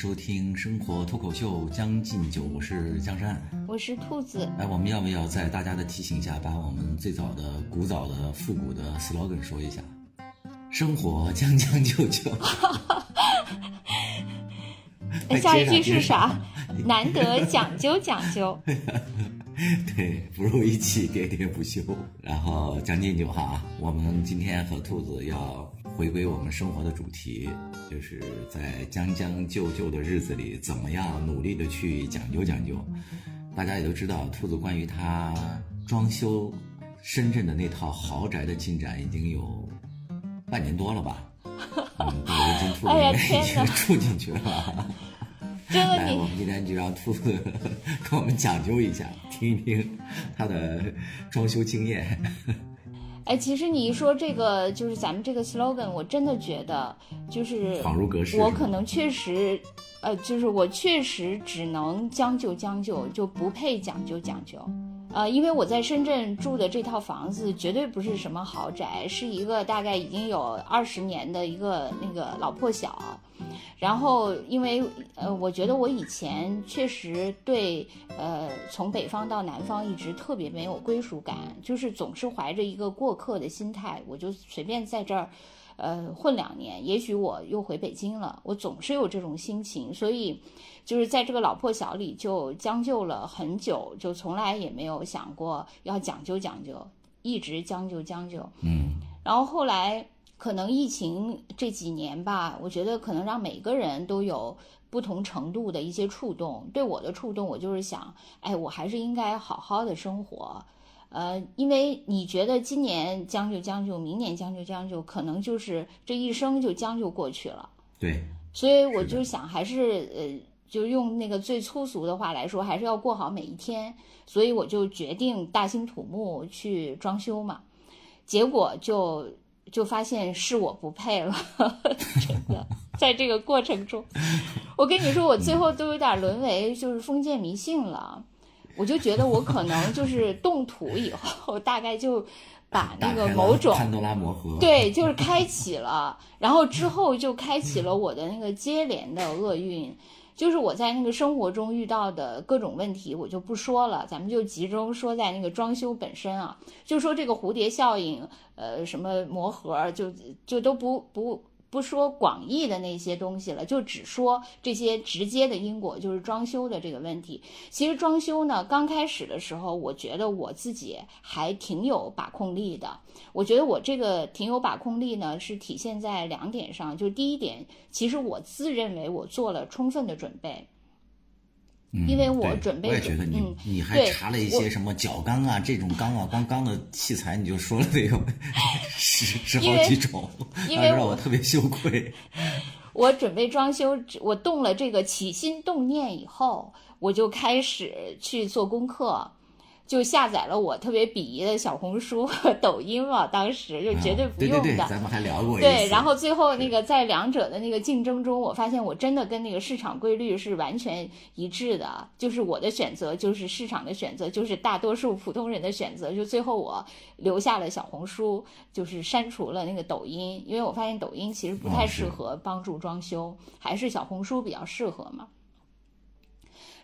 收听《生活脱口秀》《将进酒》，我是江山，我是兔子。哎，我们要不要在大家的提醒下，把我们最早的、古早的、复古的 slogan 说一下？生活将将就就。下一句是啥？难得讲究讲究。对，不如一起喋喋不休。然后将进酒哈，我们今天和兔子要。回归我们生活的主题，就是在将将就就的日子里，怎么样努力的去讲究讲究。大家也都知道，兔子关于他装修深圳的那套豪宅的进展已经有半年多了吧？嗯，如今兔子已经住进去了。来，我们今天就让兔子 跟我们讲究一下，听一听他的装修经验。哎，其实你一说这个，就是咱们这个 slogan，我真的觉得就是。我可能确实，呃，就是我确实只能将就将就，就不配讲究讲究。呃，因为我在深圳住的这套房子绝对不是什么豪宅，是一个大概已经有二十年的一个那个老破小。然后，因为呃，我觉得我以前确实对呃，从北方到南方一直特别没有归属感，就是总是怀着一个过客的心态，我就随便在这儿，呃，混两年，也许我又回北京了，我总是有这种心情，所以就是在这个老破小里就将就了很久，就从来也没有想过要讲究讲究，一直将就将就，嗯，然后后来。可能疫情这几年吧，我觉得可能让每个人都有不同程度的一些触动。对我的触动，我就是想，哎，我还是应该好好的生活。呃，因为你觉得今年将就将就，明年将就将就，可能就是这一生就将就过去了。对。所以我就想，还是呃，就用那个最粗俗的话来说，还是要过好每一天。所以我就决定大兴土木去装修嘛，结果就。就发现是我不配了，真的，在这个过程中，我跟你说，我最后都有点沦为就是封建迷信了。我就觉得我可能就是动土以后，大概就把那个某种潘多拉魔盒，对，就是开启了，然后之后就开启了我的那个接连的厄运。就是我在那个生活中遇到的各种问题，我就不说了，咱们就集中说在那个装修本身啊，就说这个蝴蝶效应，呃，什么磨盒，就就都不不。不说广义的那些东西了，就只说这些直接的因果，就是装修的这个问题。其实装修呢，刚开始的时候，我觉得我自己还挺有把控力的。我觉得我这个挺有把控力呢，是体现在两点上。就是第一点，其实我自认为我做了充分的准备。因为我准备，我也觉得你你还查了一些什么角钢啊这种钢啊光钢的器材，你就说了得有 十十好几种，让我特别羞愧。我准备装修，我动了这个起心动念以后，我就开始去做功课。就下载了我特别鄙夷的小红书和抖音嘛，当时就绝对不用的。对对对，咱们还聊过。对，然后最后那个在两者的那个竞争中，我发现我真的跟那个市场规律是完全一致的，就是我的选择就是市场的选择，就是大多数普通人的选择。就最后我留下了小红书，就是删除了那个抖音，因为我发现抖音其实不太适合帮助装修，还是小红书比较适合嘛。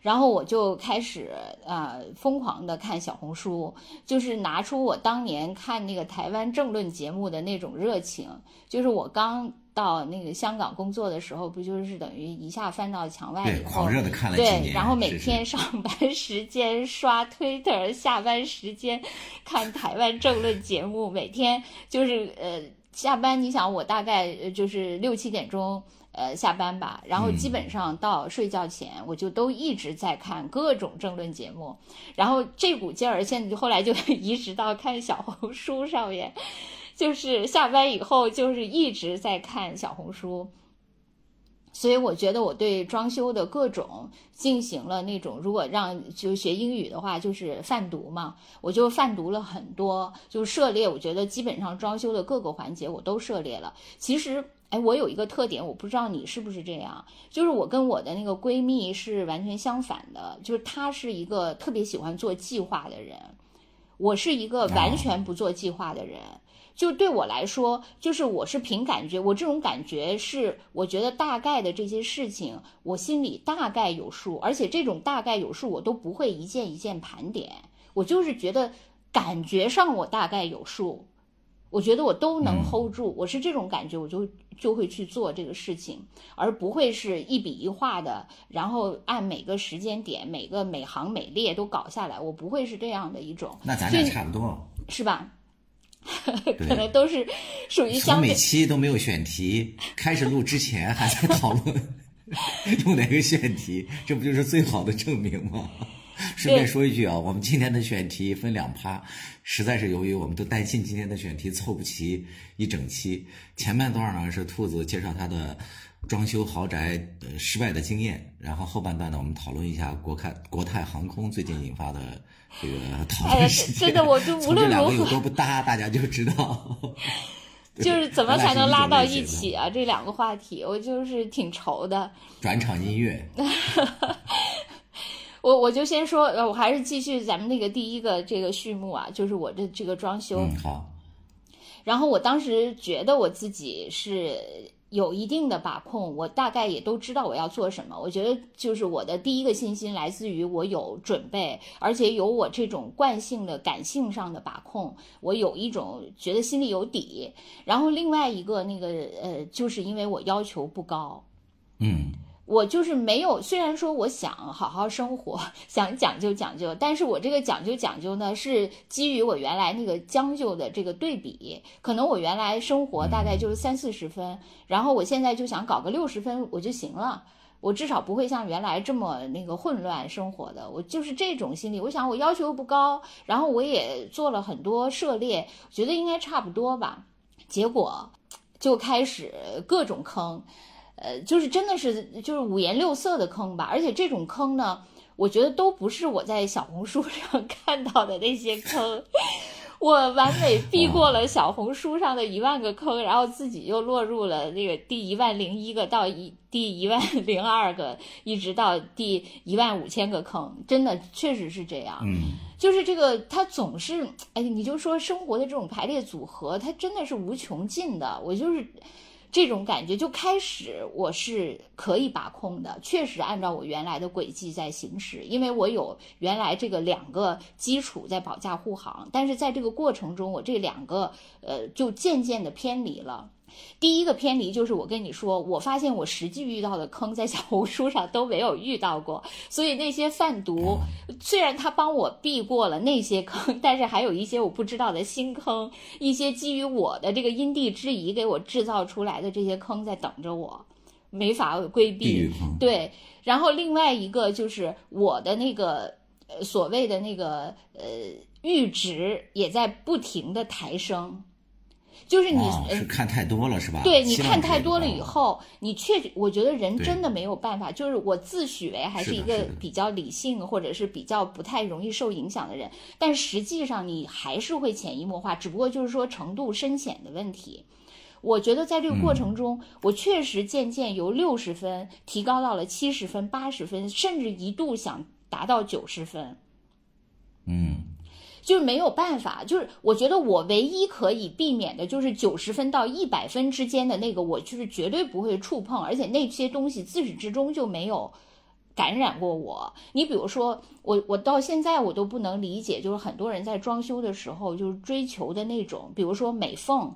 然后我就开始啊疯狂的看小红书，就是拿出我当年看那个台湾政论节目的那种热情。就是我刚到那个香港工作的时候，不就是等于一下翻到墙外以后，狂热的看了对，然后每天上班时间刷 Twitter，下班时间看台湾政论节目，每天就是呃下班，你想我大概就是六七点钟。呃，下班吧，然后基本上到睡觉前，我就都一直在看各种政论节目，然后这股劲儿现在就后来就 移植到看小红书上面，就是下班以后就是一直在看小红书，所以我觉得我对装修的各种进行了那种，如果让就学英语的话，就是泛读嘛，我就泛读了很多，就涉猎，我觉得基本上装修的各个环节我都涉猎了，其实。哎，我有一个特点，我不知道你是不是这样，就是我跟我的那个闺蜜是完全相反的，就是她是一个特别喜欢做计划的人，我是一个完全不做计划的人，就对我来说，就是我是凭感觉，我这种感觉是我觉得大概的这些事情，我心里大概有数，而且这种大概有数，我都不会一件一件盘点，我就是觉得感觉上我大概有数，我觉得我都能 hold 住，我是这种感觉，我就就会去做这个事情，而不会是一笔一画的，然后按每个时间点、每个每行每列都搞下来，我不会是这样的一种，那咱俩差不多，是吧？可能都是属于相每期都没有选题，开始录之前还在讨论 用哪个选题，这不就是最好的证明吗？顺便说一句啊，我们今天的选题分两趴，实在是由于我们都担心今天的选题凑不齐一整期。前半段呢是兔子介绍他的装修豪宅呃失败的经验，然后后半段呢我们讨论一下国泰国泰航空最近引发的这个 讨论事件。真的，我就无论如何有多不搭，大家就知道。就是怎么才能拉到一起啊？这两个话题，我就是挺愁的。转场音乐。我我就先说，呃，我还是继续咱们那个第一个这个序幕啊，就是我的这个装修。嗯，好。然后我当时觉得我自己是有一定的把控，我大概也都知道我要做什么。我觉得就是我的第一个信心来自于我有准备，而且有我这种惯性的感性上的把控，我有一种觉得心里有底。然后另外一个那个呃，就是因为我要求不高。嗯。我就是没有，虽然说我想好好生活，想讲究讲究，但是我这个讲究讲究呢，是基于我原来那个将就的这个对比。可能我原来生活大概就是三四十分，然后我现在就想搞个六十分我就行了，我至少不会像原来这么那个混乱生活的。我就是这种心理，我想我要求不高，然后我也做了很多涉猎，觉得应该差不多吧。结果就开始各种坑。呃，就是真的是就是五颜六色的坑吧，而且这种坑呢，我觉得都不是我在小红书 上看到的那些坑，我完美避过了小红书上的一万个坑，然后自己又落入了那个第一万零一个到一第一万零二个，一直到第一万五千个坑，真的确实是这样。嗯，就是这个，它总是，哎，你就说生活的这种排列组合，它真的是无穷尽的。我就是。这种感觉就开始，我是可以把控的，确实按照我原来的轨迹在行驶，因为我有原来这个两个基础在保驾护航，但是在这个过程中，我这两个呃就渐渐的偏离了。第一个偏离就是我跟你说，我发现我实际遇到的坑在小红书上都没有遇到过，所以那些贩毒虽然他帮我避过了那些坑，但是还有一些我不知道的新坑，一些基于我的这个因地制宜给我制造出来的这些坑在等着我，没法规避。对，然后另外一个就是我的那个呃所谓的那个呃阈值也在不停的抬升。就是你是看太多了是吧？对，你看太多了以后，你确，我觉得人真的没有办法。就是我自诩为还是一个比较理性或者是比较不太容易受影响的人，但实际上你还是会潜移默化，只不过就是说程度深浅的问题。我觉得在这个过程中，我确实渐渐由六十分提高到了七十分、八十分，甚至一度想达到九十分。嗯。就是没有办法，就是我觉得我唯一可以避免的，就是九十分到一百分之间的那个，我就是绝对不会触碰，而且那些东西自始至终就没有感染过我。你比如说，我我到现在我都不能理解，就是很多人在装修的时候就是追求的那种，比如说美缝，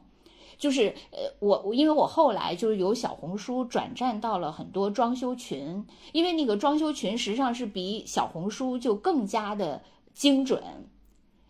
就是呃，我因为我后来就是由小红书转战到了很多装修群，因为那个装修群实际上是比小红书就更加的精准。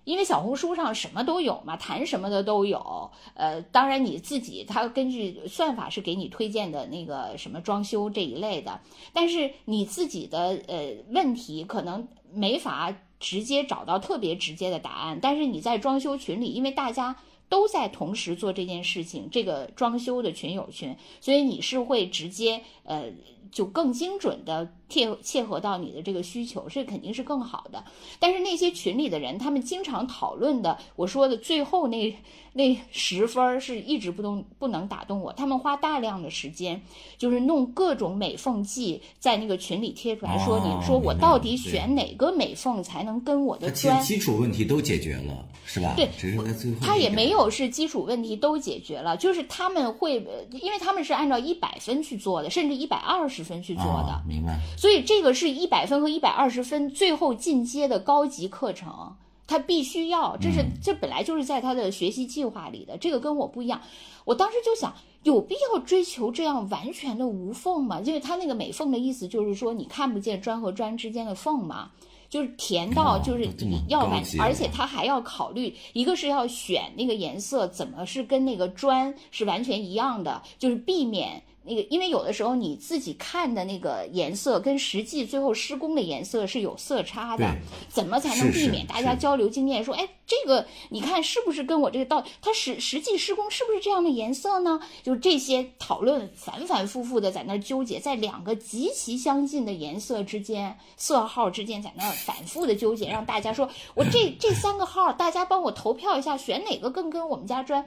因为小红书上什么都有嘛，谈什么的都有。呃，当然你自己，他根据算法是给你推荐的那个什么装修这一类的，但是你自己的呃问题可能没法直接找到特别直接的答案。但是你在装修群里，因为大家都在同时做这件事情，这个装修的群友群，所以你是会直接呃就更精准的切切合到你的这个需求，这肯定是更好的。但是那些群里的人，他们经常讨论的，我说的最后那那十分儿是一直不动不能打动我。他们花大量的时间，就是弄各种美缝剂在那个群里贴出来，说哦你说我到底选哪个美缝才能跟我的砖基础问题都解决了，是吧？对只是在最后他也没有是基础问题都解决了，就是他们会，呃因为他们是按照一百分去做的，甚至一百二十分去做的，啊，明白。所以这个是一百分和一百二十分最后进阶的高级课程，他必须要，这是这本来就是在他的学习计划里的，这个跟我不一样。我当时就想，有必要追求这样完全的无缝吗？因为他那个美缝的意思就是说你看不见砖和砖之间的缝嘛。就是填到，哦就是要完，而且他还要考虑，一个是要选那个颜色怎么是跟那个砖是完全一样的，就是避免那个，因为有的时候你自己看的那个颜色跟实际最后施工的颜色是有色差的，怎么才能避免大家交流经验？说，哎，这个你看是不是跟我这个到，它实实际施工是不是这样的颜色呢？就这些讨论反反复复的在那儿纠结，在两个极其相近的颜色之间、色号之间在那儿反复的纠结，让大家说我这这三个号，大家帮我投票一下，选哪个更跟我们家砖，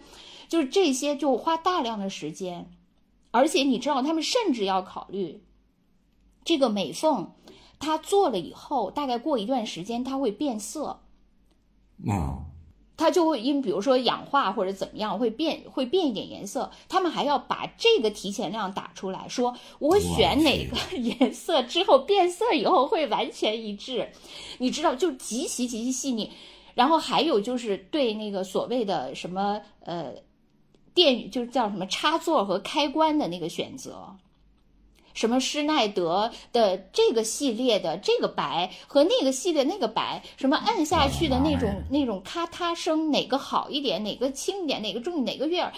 就是这些就花大量的时间，而且你知道，他们甚至要考虑这个美缝，它做了以后，大概过一段时间它会变色。啊，它就会因比如说氧化或者怎么样会变会变一点颜色，他们还要把这个提前量打出来，说我选哪个 颜色之后变色以后会完全一致，你知道就极其极其细腻。然后还有就是对那个所谓的什么呃电就是叫什么插座和开关的那个选择，什么施耐德的这个系列的这个白和那个系列那个白，什么按下去的那种、哎那种咔嗒声，哪个好一点，哪个轻一点，哪个重，哪个悦耳。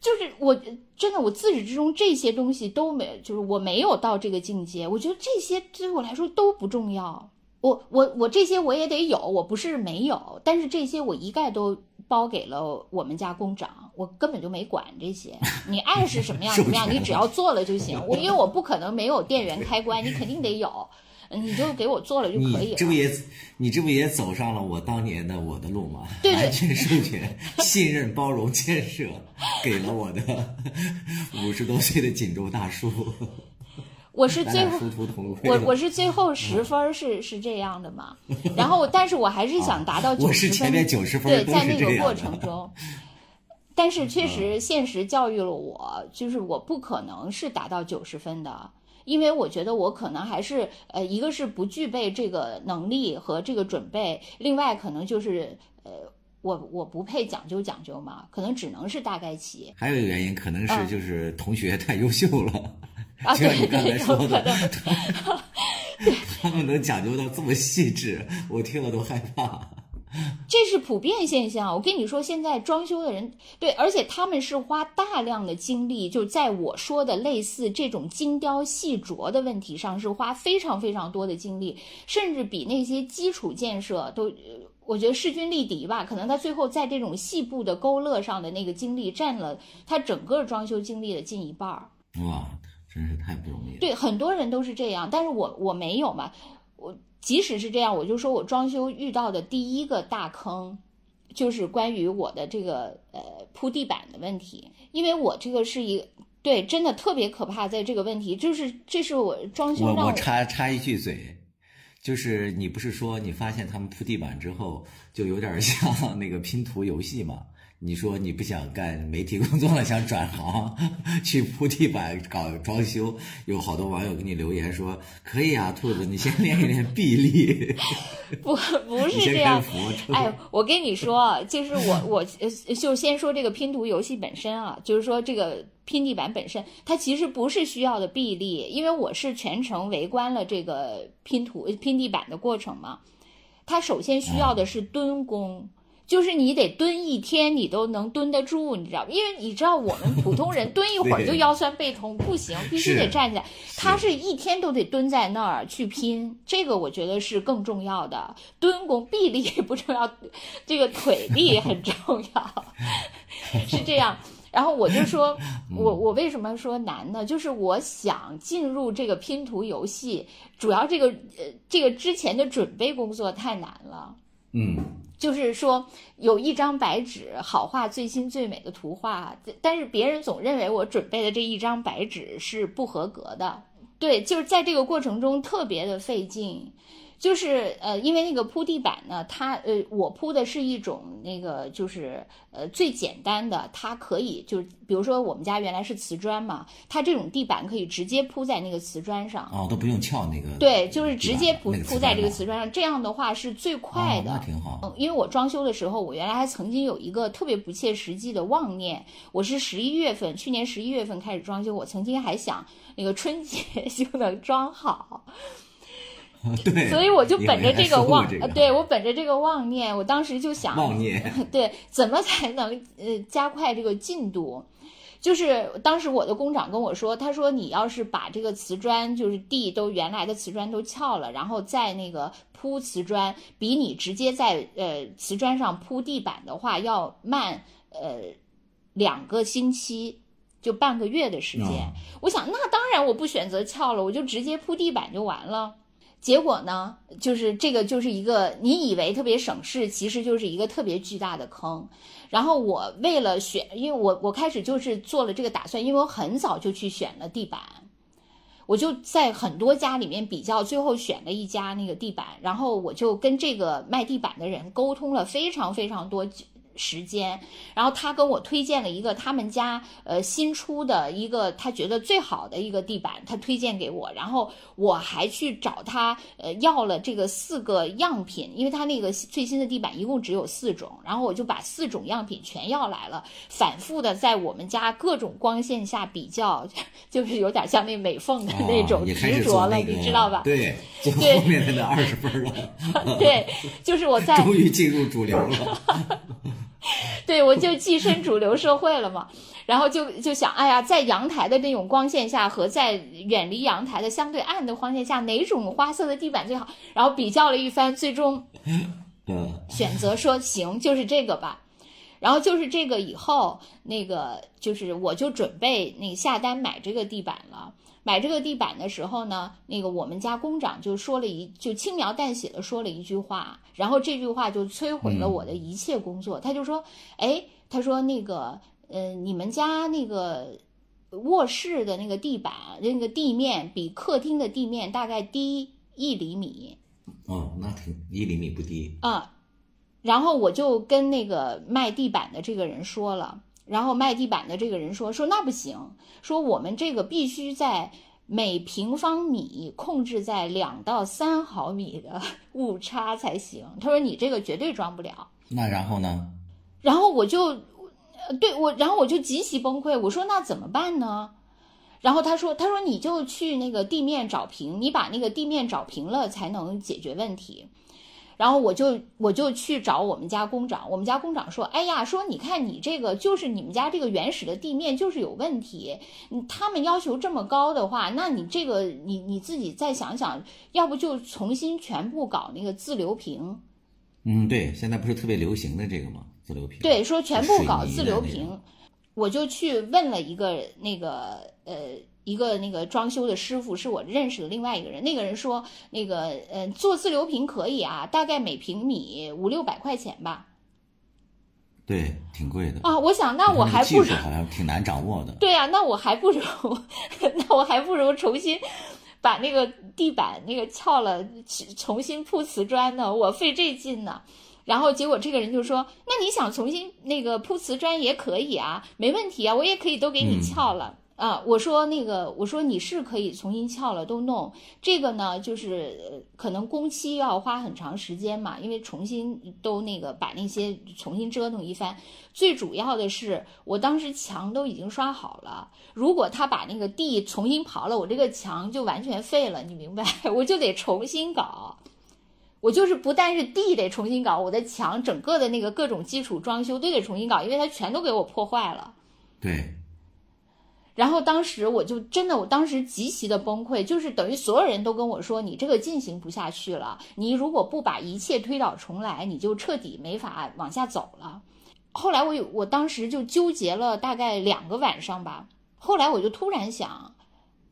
就是我真的，我自始至终这些东西都没，就是我没有到这个境界。我觉得这些对我来说都不重要。我我我这些我也得有，我不是没有，但是这些我一概都包给了我们家工长，我根本就没管这些。你爱是什么样 什么样，你只要做了就行。我因为我不可能没有电源开关，你肯定得有，你就给我做了就可以了。你这不也你这不也走上了我当年的我的路吗？对对完全授权、信任、包容、建设，给了我的 五十多岁的锦州大叔。我是最后我我是最后十分儿是是这样的嘛，然后但是我还是想达到九我是十分，前面90分对，在那个过程中，但是确实现实教育了我，就是我不可能是达到九十分的。因为我觉得我可能还是呃，一个是不具备这个能力和这个准备，另外可能就是呃，我我不配讲究讲究嘛，可能只能是大概齐。还有一个原因，可能是就是同学太优秀了，啊，就像你刚才说的，他们能讲究到这么细致，我听了都害怕。这是普遍现象。我跟你说，现在装修的人对，而且他们是花大量的精力，就在我说的类似这种精雕细琢的问题上，是花非常非常多的精力，甚至比那些基础建设都，呃我觉得势均力敌吧。可能他最后在这种细部的勾勒上的那个精力，占了他整个装修精力的近一半儿。哇，真是太不容易了。对，很多人都是这样，但是我我没有嘛。我即使是这样，我就说我装修遇到的第一个大坑，就是关于我的这个呃铺地板的问题，因为我这个是一对真的特别可怕，在这个问题，就是这是我装修我我让我插插一句嘴，就是你不是说你发现他们铺地板之后，就有点像那个拼图游戏吗？你说你不想干媒体工作了，想转行去铺地板搞装修，有好多网友给你留言说可以啊，兔子，你先练一练臂力，不不是这样。哎，我跟你说啊，就是我我呃，就先说这个拼图游戏本身啊，就是说这个拼地板本身，它其实不是需要的臂力，因为我是全程围观了这个拼图拼地板的过程嘛。它首先需要的是蹲功。就是你得蹲一天，你都能蹲得住，你知道吗？因为你知道我们普通人 蹲一会儿就腰酸背痛，不行，必须得站起来。他是一天都得蹲在那儿去拼，这个我觉得是更重要的。蹲功臂力不重要，这个腿力很重要，是这样。然后我就说，我我为什么说难呢？就是我想进入这个拼图游戏，主要这个呃这个之前的准备工作太难了。嗯，就是说有一张白纸，好画最新最美的图画，但是别人总认为我准备的这一张白纸是不合格的。对，就是在这个过程中特别的费劲。就是呃，因为那个铺地板呢，它呃，我铺的是一种那个就是呃最简单的，它可以就是比如说我们家原来是瓷砖嘛，它这种地板可以直接铺在那个瓷砖上。哦，都不用撬那个。对，就是直接铺那个铺在这个瓷砖上，这样的话是最快的。哦那挺好。嗯，因为我装修的时候，我原来还曾经有一个特别不切实际的妄念，我是十一月份，去年十一月份开始装修，我曾经还想那个春节 就能装好。对，所以我就本着这个妄，这呃对我本着这个妄念，我当时就想，妄念，对，怎么才能呃加快这个进度？就是当时我的工长跟我说，他说你要是把这个瓷砖，就是地都原来的瓷砖都撬了，然后再那个铺瓷砖，比你直接在呃瓷砖上铺地板的话要慢呃两个星期，就半个月的时间。哦我想，那当然我不选择撬了，我就直接铺地板就完了。结果呢，就是这个就是一个你以为特别省事，其实就是一个特别巨大的坑。然后我为了选，因为我我开始就是做了这个打算，因为我很早就去选了地板，我就在很多家里面比较，最后选了一家那个地板，然后我就跟这个卖地板的人沟通了非常非常多时间，然后他跟我推荐了一个他们家呃新出的一个他觉得最好的一个地板，他推荐给我，然后我还去找他呃要了这个四个样品，因为他那个最新的地板一共只有四种，然后我就把四种样品全要来了，反复的在我们家各种光线下比较，就是有点像那美缝的那种执着了，做那个你知道吧？对，做对后面的那二十分了，对，就是我在 终于进入主流了。对，我就跻身主流社会了嘛，然后就就想，哎呀，在阳台的那种光线下和在远离阳台的相对暗的光线下，哪种花色的地板最好？然后比较了一番，最终 嗯，选择说行，就是这个吧。然后就是这个以后，那个就是我就准备那个下单买这个地板了。买这个地板的时候呢，那个我们家工长就说了一，就轻描淡写的说了一句话，然后这句话就摧毁了我的一切工作。他就说，哎，他说那个，呃，你们家那个卧室的那个地板，那个地面比客厅的地面大概低一厘米。哦，那挺一厘米不低。啊，然后我就跟那个卖地板的这个人说了，然后卖地板的这个人说说那不行，说我们这个必须在每平方米控制在两到三毫米的 误差才行。他说你这个绝对装不了。那然后呢？然后我就，呃对我，然后我就极其崩溃。我说那怎么办呢？然后他说，他说你就去那个地面找平，你把那个地面找平了才能解决问题。然后我就我就去找我们家工长，我们家工长说，哎呀，说你看你这个就是你们家这个原始的地面就是有问题，你他们要求这么高的话，那你这个你你自己再想想，要不就重新全部搞那个自流平。嗯，对，现在不是特别流行的这个吗？自流平。对，说全部搞自流平，我就去问了一个那个呃一个那个装修的师傅，是我认识的另外一个人。那个人说，那个呃做自流平可以啊，大概每平米五六百块钱吧。对，挺贵的。啊，我想那我还不如好像挺难掌握的。对啊，那我还不如 那我还不如重新。把那个地板那个撬了，重新铺瓷砖呢，我费这劲呢。然后结果这个人就说：“那你想重新那个铺瓷砖也可以啊，没问题啊，我也可以都给你撬了。啊，我说那个，我说你是可以重新撬了，都弄这个呢，就是可能工期要花很长时间嘛，因为重新都那个把那些重新折腾一番。最主要的是，我当时墙都已经刷好了，如果他把那个地重新刨了，我这个墙就完全废了，你明白？我就得重新搞。我就是不但是地得重新搞，我的墙整个的那个各种基础装修都得重新搞，因为它全都给我破坏了。对，然后当时我就真的，我当时极其的崩溃，就是等于所有人都跟我说，你这个进行不下去了，你如果不把一切推倒重来，你就彻底没法往下走了。后来我有，我当时就纠结了大概两个晚上吧。后来我就突然想，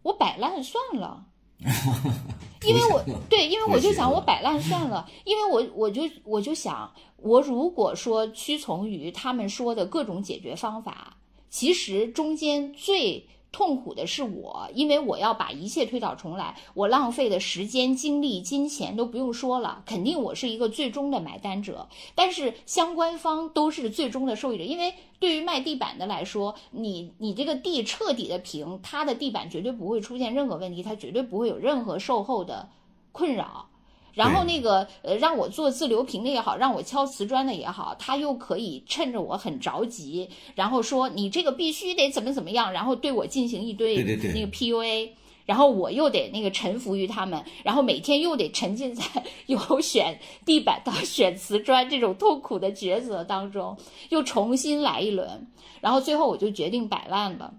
我摆烂算了，因为我对，因为我就想我摆烂算了，因为我我就我就想，我如果说屈从于他们说的各种解决方法，其实中间最。痛苦的是我，因为我要把一切推倒重来，我浪费的时间、精力、金钱都不用说了，肯定我是一个最终的买单者。但是相关方都是最终的受益者，因为对于卖地板的来说，你你这个地彻底的平，它的地板绝对不会出现任何问题，它绝对不会有任何售后的困扰。然后那个呃，让我做自流平的也好，让我敲瓷砖的也好，他又可以趁着我很着急，然后说你这个必须得怎么怎么样，然后对我进行一堆那个 PUA，然后我又得那个臣服于他们，然后每天又得沉浸在 由选地板到 选瓷砖这种痛苦的抉择当中，又重新来一轮，然后最后我就决定摆烂了。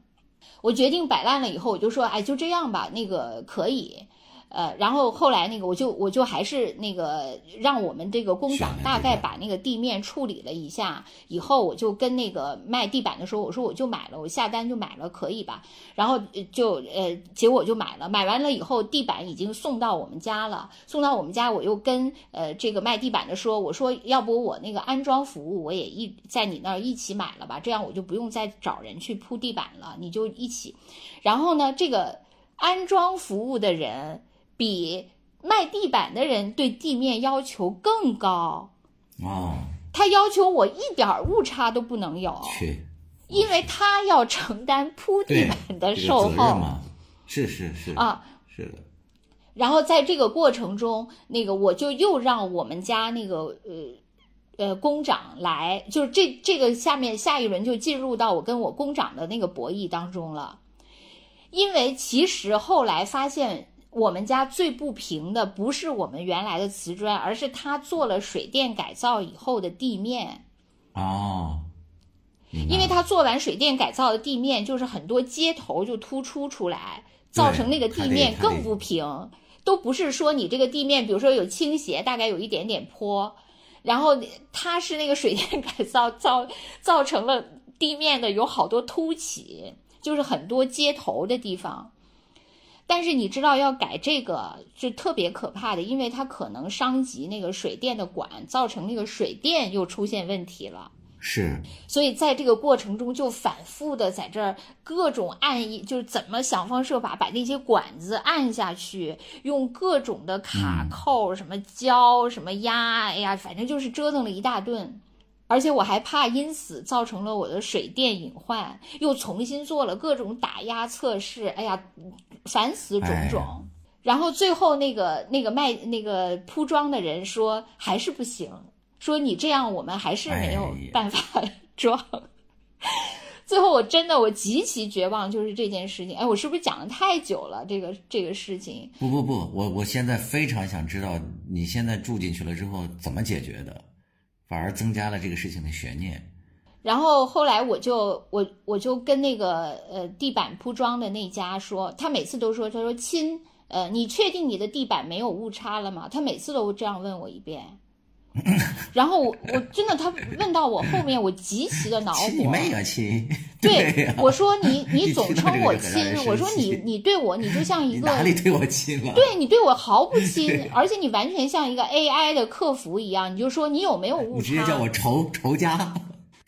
我决定摆烂了以后，我就说，哎，就这样吧，那个可以。呃，然后后来那个，我就我就还是那个让我们这个工长大概把那个地面处理了一下，以后我就跟那个卖地板的时候，我说我就买了，我下单就买了，可以吧？然后就呃，结果就买了，买完了以后，地板已经送到我们家了，送到我们家，我又跟呃这个卖地板的说，我说要不我那个安装服务我也一在你那儿一起买了吧，这样我就不用再找人去铺地板了，你就一起。然后呢，这个安装服务的人。比卖地板的人对地面要求更高哦！他要求我一点误差都不能有，因为他要承担铺地板的售后是是是啊，是的。然后在这个过程中，那个我就又让我们家那个呃呃工长来，就是这这个下面下一轮就进入到我跟我工长的那个博弈当中了，因为其实后来发现。我们家最不平的不是我们原来的瓷砖，而是他做了水电改造以后的地面。哦，因为他做完水电改造的地面，就是很多接头就突出出来，造成那个地面更不平。都不是说你这个地面，比如说有倾斜，大概有一点点坡，然后它是那个水电改造造造成了地面的有好多凸起，就是很多接头的地方。但是你知道要改这个是特别可怕的，因为它可能伤及那个水电的管，造成那个水电又出现问题了。是，所以在这个过程中就反复的在这儿各种按一，就是怎么想方设法把那些管子按下去，用各种的卡扣、什么胶、什么压，哎呀，反正就是折腾了一大顿。而且我还怕因此造成了我的水电隐患，又重新做了各种打压测试，哎呀，烦死种种。然后最后那个那个卖那个铺装的人说还是不行，说你这样我们还是没有办法 装。最后我真的我极其绝望，就是这件事情。哎，我是不是讲的太久了？这个这个事情？不不不，我我现在非常想知道你现在住进去了之后怎么解决的。反而增加了这个事情的悬念。然后后来我就我我就跟那个呃地板铺装的那家说，他每次都说，他说亲，呃，你确定你的地板没有误差了吗？他每次都这样问我一遍。然后我我真的他问到我后面，我极其的恼火。亲你妹啊亲！对，我说你 你总称我亲，我说你你对我你就像一个哪里对我亲了？对你对我毫不亲，而且你完全像一个 AI 的客服一样，你就说你有没有误差？你直接叫我仇仇家，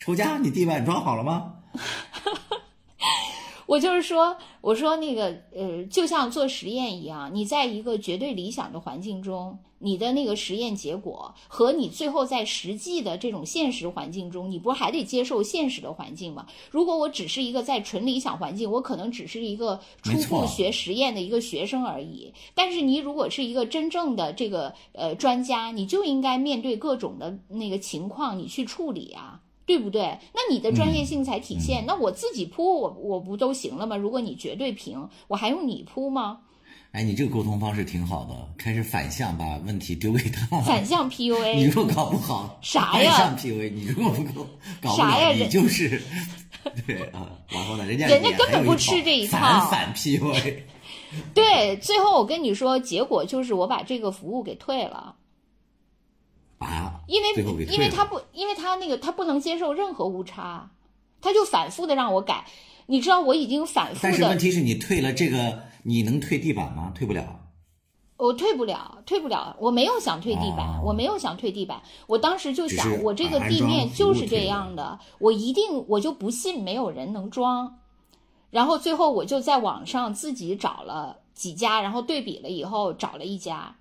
仇家，你地板装好了吗？我就是说，我说那个呃，就像做实验一样，你在一个绝对理想的环境中。你的那个实验结果和你最后在实际的这种现实环境中，你不还得接受现实的环境吗？如果我只是一个在纯理想环境，我可能只是一个初步学实验的一个学生而已。但是你如果是一个真正的这个呃专家，你就应该面对各种的那个情况，你去处理啊，对不对？那你的专业性才体现。那我自己铺，我我不都行了吗？如果你绝对平，我还用你铺吗？哎，你这个沟通方式挺好的，开始反向把问题丢给他。反向 PUA，你若搞不好啥呀？反向 PUA，你如果不搞搞不好，你就是对啊。然后呢，人家人家根本不吃这一套。反反 PUA。对，最后我跟你说，结果就是我把这个服务给退了。啊？因为因为他不，因为他那个他不能接受任何误差，他就反复的让我改。你知道我已经反复但是问，题是你退了这个，你能退地板吗？退不了。我退不了，退不了，我没有想退地板，哦我没有想退地板，我当时就想，我这个地面就是这样的，我一定我就不信没有人能装。然后最后我就在网上自己找了几家，然后对比了以后找了一家，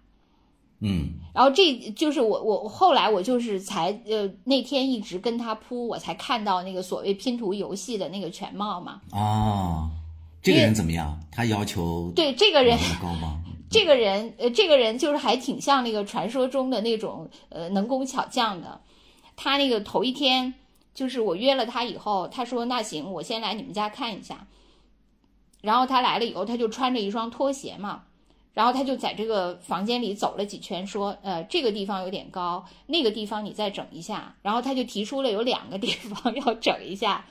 嗯，然后这就是我我后来我就是才呃那天一直跟他铺，我才看到那个所谓拼图游戏的那个全貌嘛。哦，这个人怎么样？他要求对这个人高吗？这个人，呃，这个人就是还挺像那个传说中的那种呃能工巧匠的。他那个头一天，就是我约了他以后，他说那行，我先来你们家看一下。然后他来了以后，他就穿着一双拖鞋嘛，然后他就在这个房间里走了几圈，说，呃，这个地方有点高，那个地方你再整一下。然后他就提出了有两个地方 要整一下。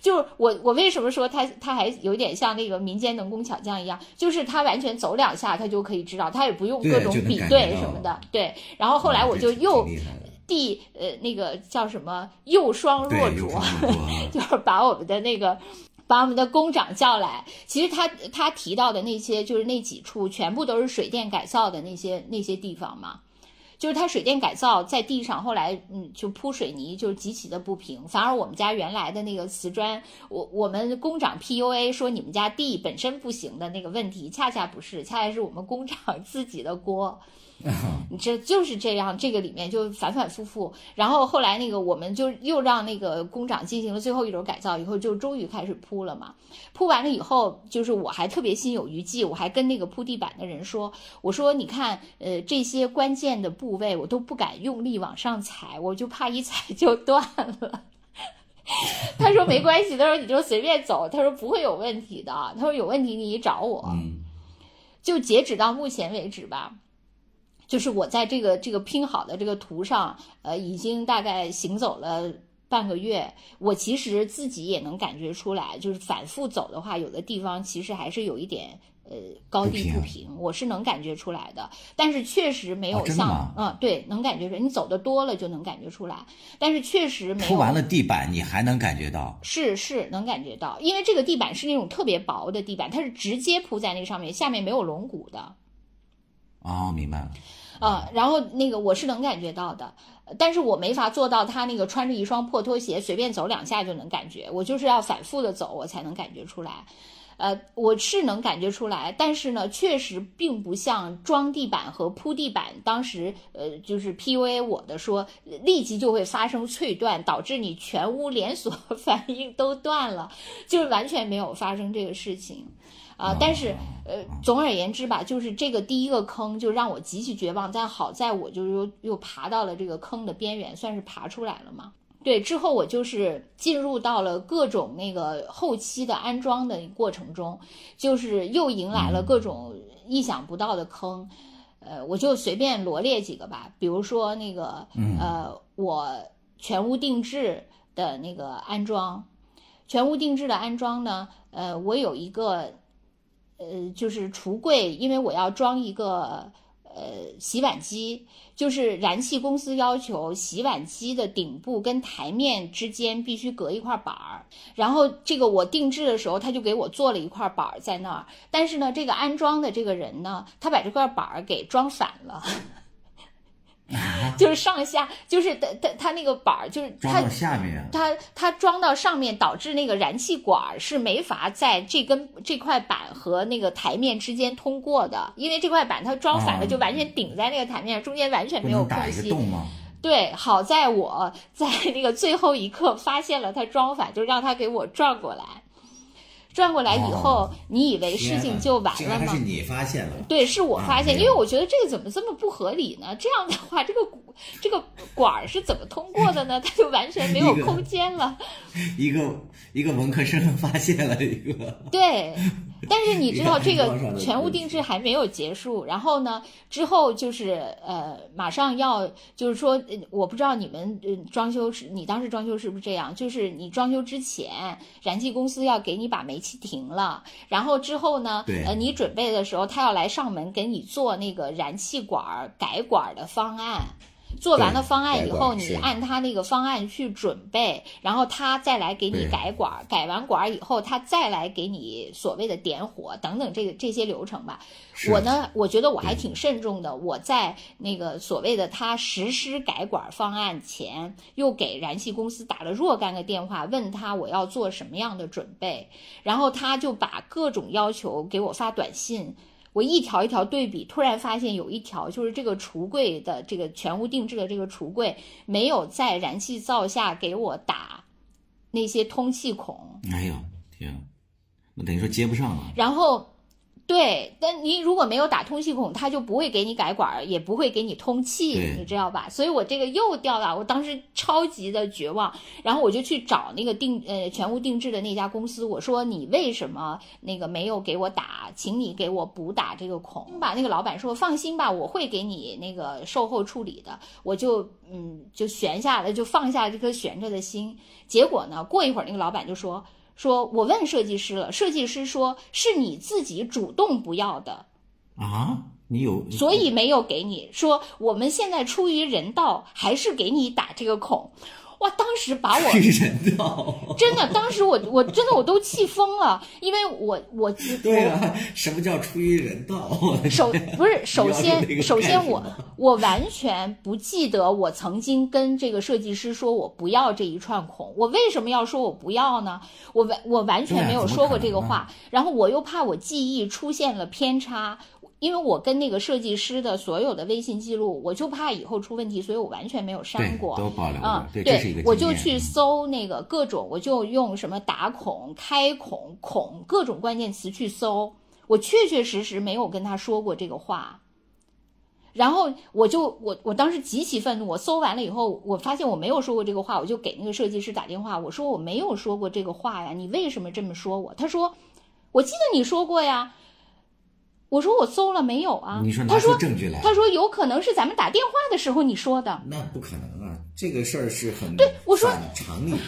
就是我，我为什么说他他还有点像那个民间能工巧匠一样，就是他完全走两下，他就可以知道，他也不用各种比对什么的，对。然后后来我就又挺厉害的第呃那个叫什么又双若浊，就是把我们的那个。把我们的工长叫来，其实他他提到的那些就是那几处，全部都是水电改造的那些那些地方嘛。就是它水电改造在地上，后来嗯就铺水泥，就极其的不平。反而我们家原来的那个瓷砖，我我们工长 PUA 说你们家地本身不行的那个问题，恰恰不是，恰恰是我们工长 自己的锅。你这就是这样，这个里面就反反复复。然后后来那个我们就又让那个工长进行了最后一轮改造，以后就终于开始铺了嘛。铺完了以后，就是我还特别心有余悸，我还跟那个铺地板的人说，我说你看，呃，这些关键的部位我都不敢用力往上踩，我就怕一踩就断了。他说没关系，他说你就随便走，他说不会有问题的，他说有问题你找我。嗯，就截止到目前为止吧，就是我在这个这个拼好的这个图上，呃，已经大概行走了半个月。我其实自己也能感觉出来，就是反复走的话，有的地方其实还是有一点呃高低不不平，我是能感觉出来的。但是确实没有像、啊嗯对，能感觉出来，你走的多了就能感觉出来。但是确实没有铺完了地板，你还能感觉到是是能感觉到，因为这个地板是那种特别薄的地板，它是直接铺在那上面，下面没有龙骨的。哦，明白了。啊，然后那个我是能感觉到的，但是我没法做到他那个穿着一双破拖鞋随便走两下就能感觉，我就是要反复的走我才能感觉出来。呃，我是能感觉出来，但是呢，确实并不像装地板和铺地板当时，呃，就是 PUA 我的说，立即就会发生脆断，导致你全屋连锁反应都断了，就是完全没有发生这个事情。啊、但是呃，总而言之吧，就是这个第一个坑就让我极其绝望，但好在我就又又爬到了这个坑的边缘，算是爬出来了嘛。对，之后我就是进入到了各种那个后期的安装的过程中，就是又迎来了各种意想不到的坑。呃，我就随便罗列几个吧，比如说那个呃，我全屋定制的那个安装，全屋定制的安装呢，呃，我有一个呃，就是橱柜，因为我要装一个呃洗碗机，就是燃气公司要求洗碗机的顶部跟台面之间必须隔一块板儿，然后这个我定制的时候，他就给我做了一块板儿在那儿，但是呢，这个安装的这个人呢，他把这块板儿给装反了。就是上下，就是它它它那个板儿，就是他装到下面啊，它它装到上面，导致那个燃气管儿是没法在这根这块板和那个台面之间通过的，因为这块板它装反了，哦就完全顶在那个台面上，中间完全没有空隙。洞吗？对，好在我在那个最后一刻发现了它装反，就让它给我转过来。转过来以后，哦你以为事情就完了吗是？你发现了。对，是我发现，啊因为我觉得这个怎么这么不合理呢？这样的话，这个这个管儿是怎么通过的呢？它就完全没有空间了。一个一个文科生发现了一个，对，但是你知道这个全屋定制还没有结束，然后呢，之后就是呃，马上要就是说，呃我不知道你们呃装修是，你当时装修是不是这样？就是你装修之前，燃气公司要给你把煤气停了，然后之后呢，呃，你准备的时候，他要来上门给你做那个燃气管改管的方案。做完了方案以后，你按他那个方案去准备，然后他再来给你改管，改完管以后，他再来给你所谓的点火等等这个这些流程吧。我呢，我觉得我还挺慎重的。我在那个所谓的他实施改管方案前，又给燃气公司打了若干个电话，问他我要做什么样的准备，然后他就把各种要求给我发短信。我一条一条对比，突然发现有一条就是这个橱柜的这个全屋定制的这个橱柜没有在燃气灶下给我打那些通气孔，哎呦天，那等于说接不上了。然后，对，但你如果没有打通气孔，它就不会给你改管，也不会给你通气，你知道吧？所以我这个又掉了，我当时超级的绝望，然后我就去找那个定呃全屋定制的那家公司，我说你为什么那个没有给我打，请你给我补打这个孔吧。那个老板说放心吧，我会给你那个售后处理的，我就嗯就悬下了，就放下这颗悬着的心。结果呢，过一会儿那个老板就说。说我问设计师了，设计师说是你自己主动不要的，啊，你有所以没有给你。说我们现在出于人道，还是给你打这个孔。哇，当时把我人道。真的，当时我我真的我都气疯了，因为我我 对啊，什么叫出于人道？首不是首先首先我我完全不记得我曾经跟这个设计师说我不要这一串孔，我为什么要说我不要呢？我完我完全没有说过这个话，然后我又怕我记忆出现了偏差。因为我跟那个设计师的所有的微信记录，我就怕以后出问题，所以我完全没有删过。都保留着啊，对我就去搜那个各种，我就用什么打孔、开孔、孔各种关键词去搜，我确确实实没有跟他说过这个话。然后我就我我当时极其愤怒，我搜完了以后，我发现我没有说过这个话，我就给那个设计师打电话，我说我没有说过这个话呀，你为什么这么说我？他说我记得你说过呀。我说我搜了没有啊？你说拿他说出证据来，他说有可能是咱们打电话的时候你说的。那不可能啊，这个事儿是很对我说反常理的。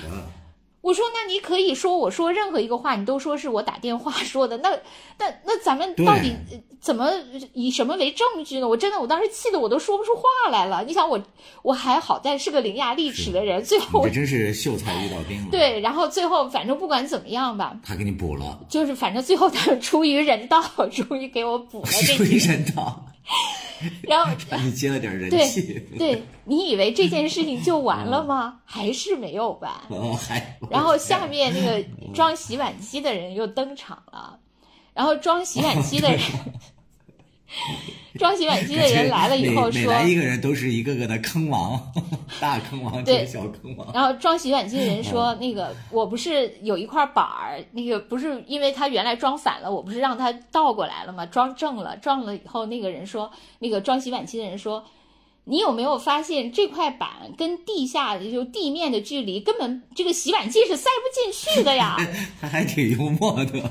我说，那你可以说我说任何一个话，你都说是我打电话 说的，那那那咱们到底呃怎么以什么为证据呢？我真的，我当时气得我都说不出话来了。你想我我还好在是个伶牙俐齿的人，最后你这真是秀才遇到兵了。，对，然后最后反正不管怎么样吧，他给你补了，就是反正最后他们出于人道，终于给我补了这出于，人道，然后 你接了点人对气。对，你以为这件事情就完了吗？还是没有完。哦，还然后下面那个装洗碗机的人又登场了，然后装洗碗机的人，装洗碗机的人来了以后说，每每来一个人都是一个个的坑王，大坑王对兼小坑王。然后装洗碗机的人说，嗯那个我不是有一块板儿，那个不是因为他原来装反了，我不是让他倒过来了吗？装正了，撞了以后，那个人说，那个装洗碗机的人说。你有没有发现这块板跟地下就地面的距离根本这个洗碗机是塞不进去的呀？他 还挺幽默的，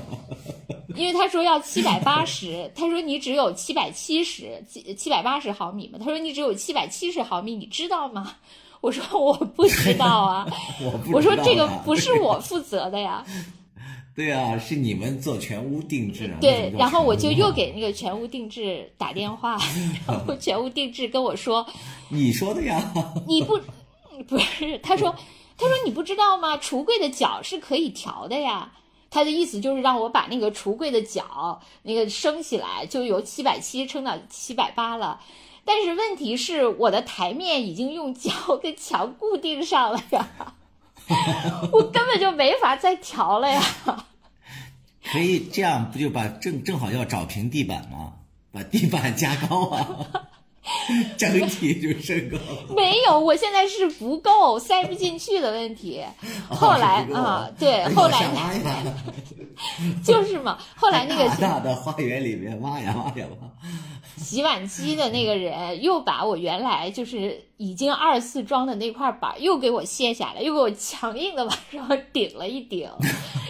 因为他说要七百八十，他说你只有七百七十，七七百八十毫米嘛，他说你只有七百七十毫米，你知道吗？我说我不知道啊，我说这个不是我负责的呀。对啊，是你们做全屋定制啊。对，然后我就又给给那个全屋定制打电话，然后全屋定制跟我说，你说的呀。你不不是，他说他说你不知道吗？橱柜的角是可以调的呀。他的意思就是让我把那个橱柜的角那个升起来，就由七百七升到七百八了。但是问题是，我的台面已经用胶跟墙固定上了呀，我根本就没法再调了呀。可以这样，不就把正正好要找平地板吗？把地板加高啊，整体就升高了。没有，我现在是不够塞不进去的问题。后来啊，对，哎后来 就是嘛，后来那个大大的花园里面挖呀挖呀挖。洗碗机的那个人又把我原来就是已经二次装的那块板又给我卸下来，又给我强硬的往上顶了一顶，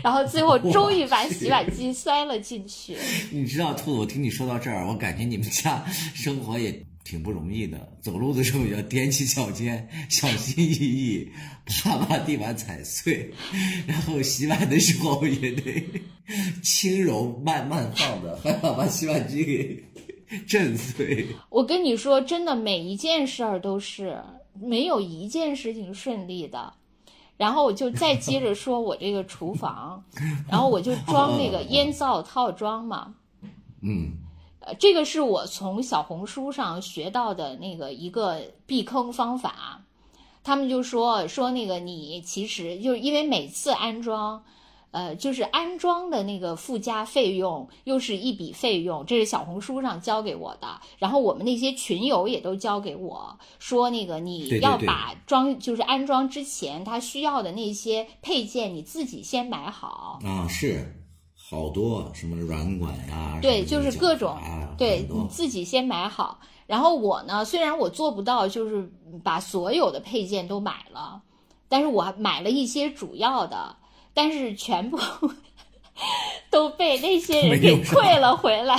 然后最后终于把洗碗机塞了进去。你知道，兔子，我听你说到这儿，我感觉你们家生活也挺不容易的。走路的时候也要踮起脚尖，小心翼翼，怕把地板踩碎。然后洗碗的时候也得轻柔慢慢放的，还要把洗碗机给震碎。我跟你说，真的每一件事儿都是没有一件事情顺利的。然后我就再接着说我这个厨房，然后我就装那个烟灶套装嘛。嗯，呃，这个是我从小红书上学到的那个一个避坑方法。他们就说说那个你其实就因为每次安装。呃，就是安装的那个附加费用又是一笔费用，这是小红书上教给我的。然后我们那些群友也都教给我说，那个你要把装就是安装之前他需要的那些配件你自己先买好啊，是好多什么软管呀，对，就是各种，对你自己先买好。然后我呢，虽然我做不到就是把所有的配件都买了，但是我买了一些主要的。但是全部 都被那些人给退了回来，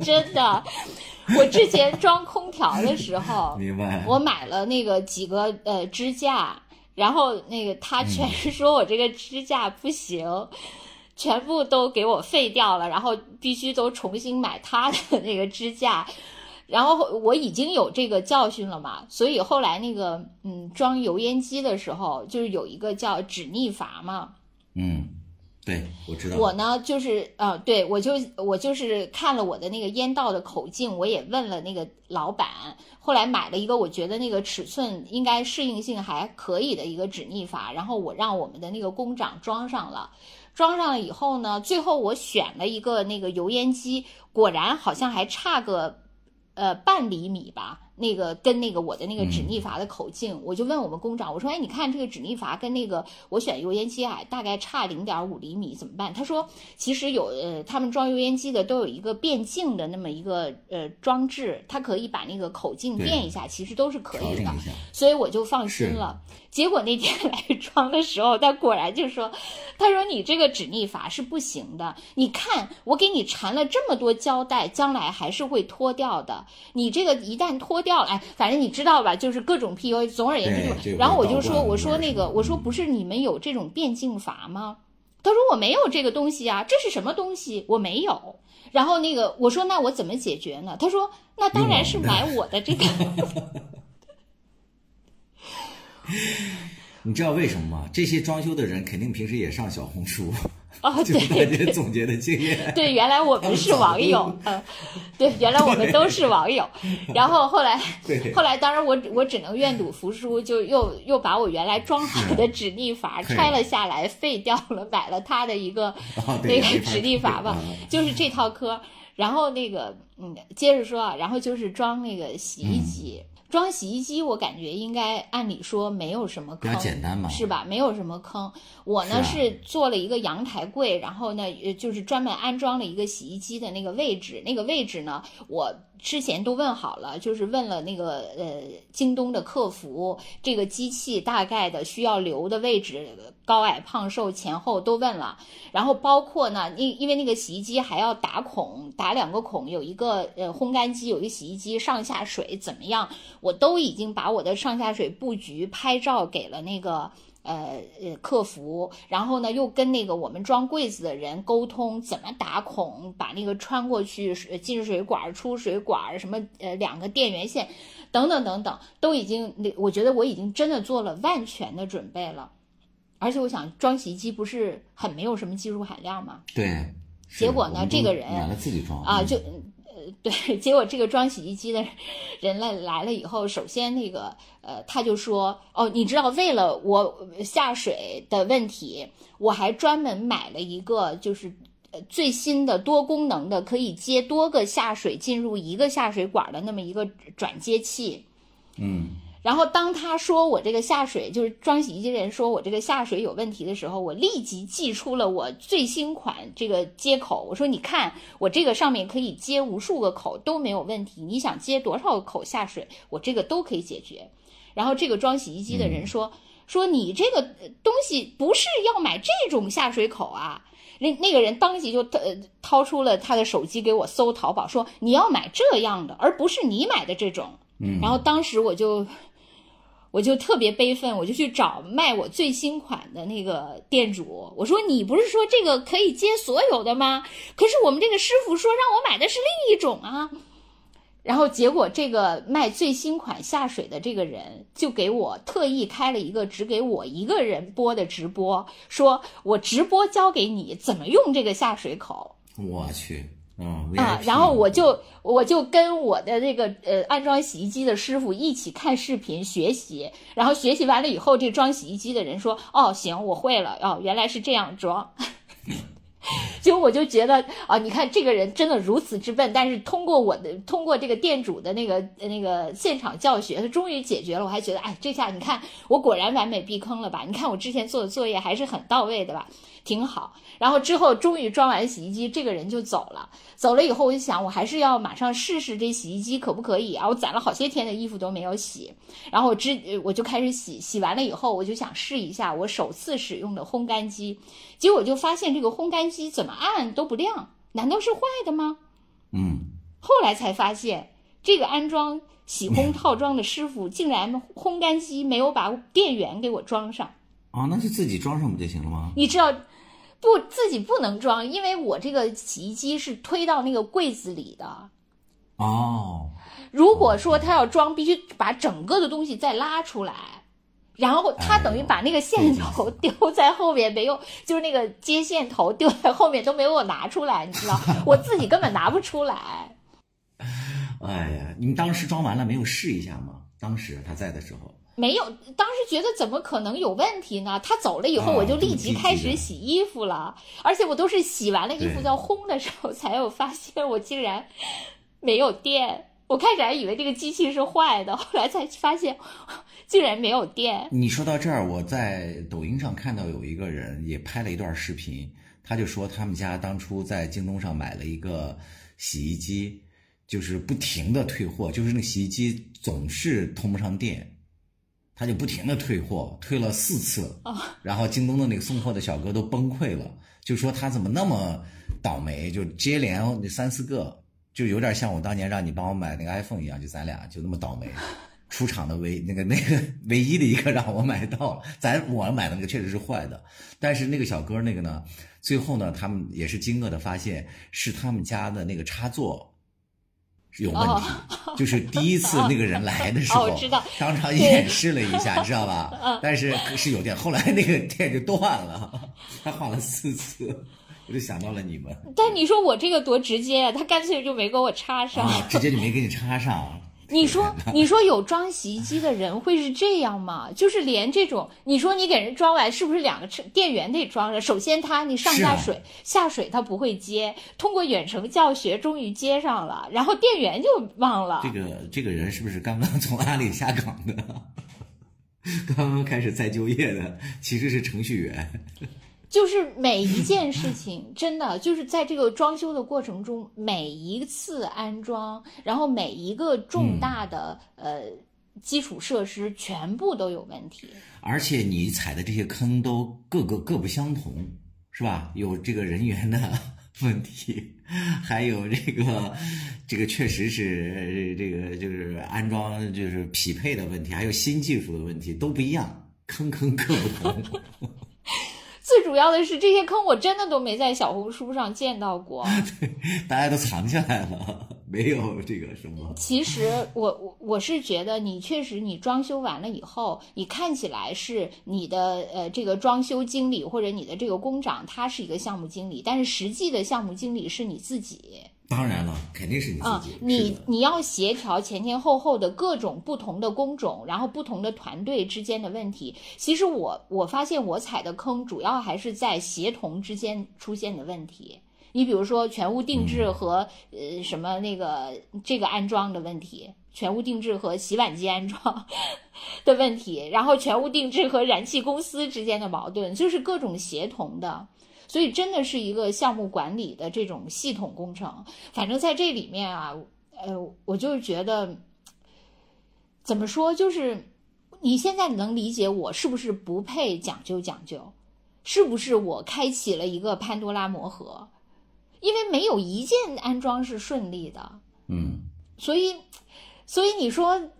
真的。我之前装空调的时候，明白？我买了那个几个呃支架，然后那个他全是说我这个支架不行，全部都给我废掉了，然后必须都重新买他的那个支架。然后我已经有这个教训了嘛，所以后来那个嗯装油烟机的时候，就是有一个叫止逆阀嘛。嗯，对，我知道。我呢就是呃，对我就我就是看了我的那个烟道的口径，我也问了那个老板，后来买了一个我觉得那个尺寸应该适应性还可以的一个止逆阀，然后我让我们的那个工长装上了，装上了以后呢，最后我选了一个那个油烟机，果然好像还差个。呃，半厘米吧。那个跟那个我的那个止逆阀的口径，我就问我们工长，我说，哎，你看这个止逆阀跟那个我选油烟机啊，大概差零点五厘米，怎么办？他说，其实有呃，他们装油烟机的都有一个变径的那么一个呃装置，它可以把那个口径变一下，其实都是可以的。所以我就放心了。结果那天来装的时候，他果然就说，他说你这个止逆阀是不行的，你看我给你缠了这么多胶带，将来还是会脱掉的。你这个一旦脱。掉了，哎，反正你知道吧，就是各种 PUA。总而言之，然后我就说，我说那个，我说不是你们有这种变镜阀吗？他说我没有这个东西啊，这是什么东西？我没有。然后那个我说那我怎么解决呢？他说那当然是买我的这个。你知道为什么吗？这些装修的人肯定平时也上小红书。哦，对对，总结的经验。对，原来我们是 网友，嗯，对，原来我们都是网友。然后后来，后来，当然我我只能愿赌服输，就又又把我原来装好的止逆阀拆了下来，废掉了，买了他的一个那个止逆阀吧，就是这套科。然后那个，嗯，接着说啊，然后就是装那个洗衣机。装洗衣机，我感觉应该按理说没有什么坑，比较简单嘛，是吧？没有什么坑。我呢是做了一个阳台柜，然后呢，呃，就是专门安装了一个洗衣机的那个位置。那个位置呢，我之前都问好了，就是问了那个呃京东的客服，这个机器大概的需要留的位置，高矮胖瘦前后都问了。然后包括呢，因因为那个洗衣机还要打孔，打两个孔，有一个呃烘干机，有一个洗衣机，上下水怎么样？我都已经把我的上下水布局拍照给了那个呃呃客服，然后呢又跟那个我们装柜子的人沟通怎么打孔，把那个穿过去进水管、出水管什么呃两个电源线等等等等，都已经我觉得我已经真的做了万全的准备了。而且我想装洗衣机不是很没有什么技术含量吗？对。结果呢，这个人啊就。对，结果这个装洗衣机的人来来了以后，首先那个呃，他就说哦，你知道，为了我下水的问题，我还专门买了一个就是最新的多功能的，可以接多个下水进入一个下水管的那么一个转接器。嗯。然后当他说我这个下水就是装洗衣机的人说我这个下水有问题的时候，我立即寄出了我最新款这个接口。我说你看我这个上面可以接无数个口都没有问题，你想接多少个口下水，我这个都可以解决。然后这个装洗衣机的人说说你这个东西不是要买这种下水口啊？那那个人当即就掏掏出了他的手机给我搜淘宝，说你要买这样的，而不是你买的这种。嗯，然后当时我就。我就特别悲愤，我就去找卖我最新款的那个店主，我说你不是说这个可以接所有的吗？可是我们这个师傅说让我买的是另一种啊。然后结果这个卖最新款下水的这个人就给我特意开了一个只给我一个人播的直播，说我直播教给你怎么用这个下水口。我去，嗯啊，然后我就我就跟我的那个呃安装洗衣机的师傅一起看视频学习，然后学习完了以后，这装洗衣机的人说：“哦，行，我会了。哦，原来是这样装。”就我就觉得啊，你看这个人真的如此之笨，但是通过我的通过这个店主的那个那个现场教学，他终于解决了。我还觉得，哎，这下你看我果然完美避坑了吧？你看我之前做的作业还是很到位的吧？挺好。然后之后终于装完洗衣机，这个人就走了。走了以后，我就想，我还是要马上试试这洗衣机可不可以啊？我攒了好些天的衣服都没有洗，然后我之我就开始洗。洗完了以后，我就想试一下我首次使用的烘干机，结果就发现这个烘干机怎么按都不亮，难道是坏的吗？嗯。后来才发现，这个安装洗烘套装的师傅竟然烘干机没有把电源给我装上。啊，那就自己装上不就行了吗？你知道。不，自己不能装，因为我这个洗衣机是推到那个柜子里的。哦。如果说他要装，必须把整个的东西再拉出来，然后他等于把那个线头 丢在后面，没有，就是那个接线头丢在后面都没有我拿出来，你知道，我自己根本拿不出来。哎呀，你当时装完了没有试一下吗？当时他在的时候。没有，当时觉得怎么可能有问题呢？他走了以后，我就立即开始洗衣服了，而且我都是洗完了衣服在烘的时候才有发现，我竟然没有电。我开始还以为这个机器是坏的，后来才发现竟然没有电。你说到这儿，我在抖音上看到有一个人也拍了一段视频，他就说他们家当初在京东上买了一个洗衣机，就是不停的退货，就是那洗衣机总是通不上电。他就不停的退货，退了四次，然后京东的那个送货的小哥都崩溃了，就说他怎么那么倒霉，就接连那三四个，就有点像我当年让你帮我买那个 iPhone 一样，就咱俩就那么倒霉，出厂的唯那个那个唯一的一个让我买到了，咱我买的那个确实是坏的，但是那个小哥那个呢，最后呢，他们也是惊愕的发现是他们家的那个插座。有问题，就是第一次那个人来的时候，当场演示了一下，知道吧？但是是有电，后来那个电就断了，他换了四次，我就想到了你们。但你说我这个多直接啊，他干脆就没给我插上，直接就没给你插上。你说，你说有装洗衣机的人会是这样吗？就是连这种，你说你给人装完，是不是两个电源得装着？首先，他你上下水下水他不会接，通过远程教学终于接上了，然后电源就忘了。这个这个人是不是刚刚从阿里下岗的？刚刚开始再就业的，其实是程序员。就是每一件事情，真的就是在这个装修的过程中，每一次安装，然后每一个重大的呃基础设施，全部都有问题。而且你踩的这些坑都各个各不相同，是吧？有这个人员的 问题，还有这个这个确实是这个就是安装就是匹配的问题，还有新技术的问题都不一样，坑坑各不同。最主要的是，这些坑我真的都没在小红书上见到过，对，大家都藏起来了，没有这个什么。其实我我我是觉得，你确实你装修完了以后，你看起来是你的呃这个装修经理或者你的这个工长，他是一个项目经理，但是实际的项目经理是你自己。当然了，肯定是你自己。你你要协调前前后后的各种不同的工种，然后不同的团队之间的问题。其实我我发现我踩的坑主要还是在协同之间出现的问题。你比如说全屋定制和呃什么那个这个安装的问题，全屋定制和洗碗机安装的问题，然后全屋定制和燃气公司之间的矛盾，就是各种协同的。所以真的是一个项目管理的这种系统工程，反正在这里面啊，呃，我就是觉得，怎么说，就是你现在能理解我是不是不配讲究讲究，是不是我开启了一个潘多拉魔盒？因为没有一件安装是顺利的，嗯，所以，所以你说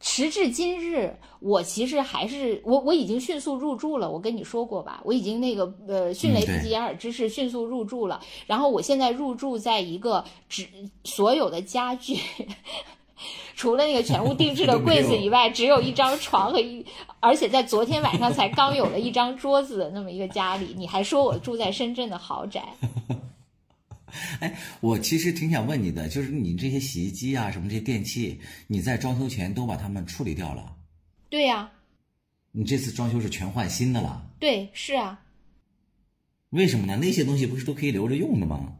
时至今日，我其实还是我我已经迅速入住了。我跟你说过吧，我已经那个呃迅雷不及掩耳之势迅速入住了。然后我现在入住在一个只所有的家具，除了那个全屋定制的 柜子以外，只有一张床和一，而且在昨天晚上才刚有了一张桌子的那么一个家里。你还说我住在深圳的豪宅？哎，我其实挺想问你的，就是你这些洗衣机啊，什么这些电器，你在装修前都把它们处理掉了？对呀。你这次装修是全换新的了？对，是啊。为什么呢？那些东西不是都可以留着用的吗？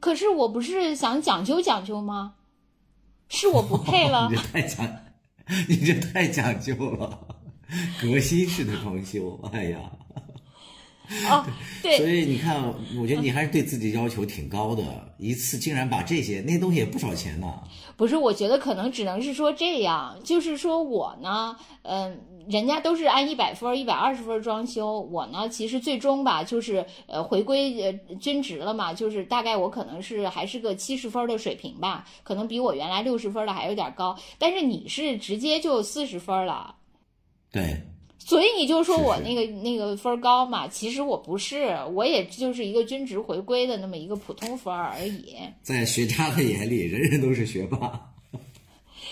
可是我不是想讲究讲究吗？是我不配了。你这太讲，你这太讲究了，革新式的装修，哎呀。哦，对，所以你看，我觉得你还是对自己要求挺高的，一次竟然把这些那东西也不少钱呢。不是，我觉得可能只能是说这样，就是说我呢，嗯，人家都是按一百分、一百二十分装修，我呢，其实最终吧，就是呃回归呃均值了嘛，就是大概我可能是还是个七十分的水平吧，可能比我原来六十分的还有点高，但是你是直接就四十分了，对。所以你就说我那个那个分高嘛，其实我不是，我也就是一个均值回归的那么一个普通分而已。在学渣的眼里，人人都是学霸。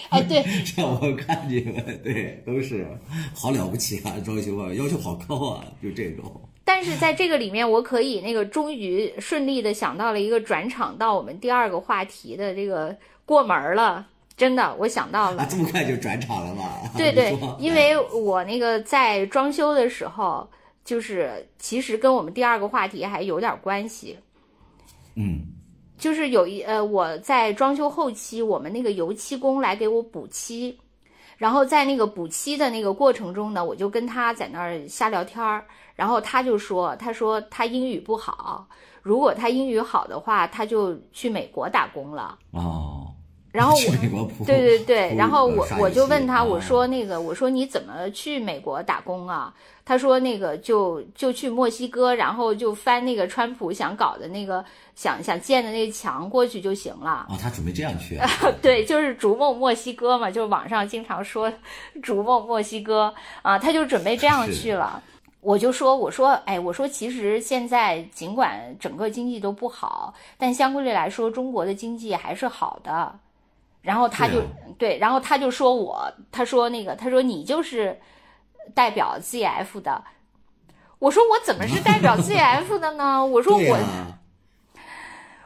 啊，对，让我看你们，对，都是好了不起啊，装修啊，要求好高啊，就这种。但是在这个里面，我可以那个终于顺利的想到了一个转场到我们第二个话题的这个过门了。真的，我想到了，这么快就转场了吗？对对，因为我那个在装修的时候，就是其实跟我们第二个话题还有点关系。嗯，就是有一呃，我在装修后期，我们那个油漆工来给我补漆，然后在那个补漆的那个过程中呢，我就跟他在那儿瞎聊天儿，然后他就说，他说他英语不好，如果他英语好的话，他就去美国打工了。哦。然后我，对对对，然后我我就问他，我说那个，我说你怎么去美国打工啊？他说那个就就去墨西哥，然后就翻那个川普想搞的那个想想建的那个墙过去就行了。哦，他准备这样去？对，就是逐梦墨西哥嘛，就是网上经常说逐梦墨西哥啊，他就准备这样去了。我就说，我说，哎，我说其实现在尽管整个经济都不好，但相对来说，中国的经济还是好的。然后他就对，然后他就说我，他说那个，他说你就是代表 ZF 的。我说我怎么是代表 ZF 的呢？我说我，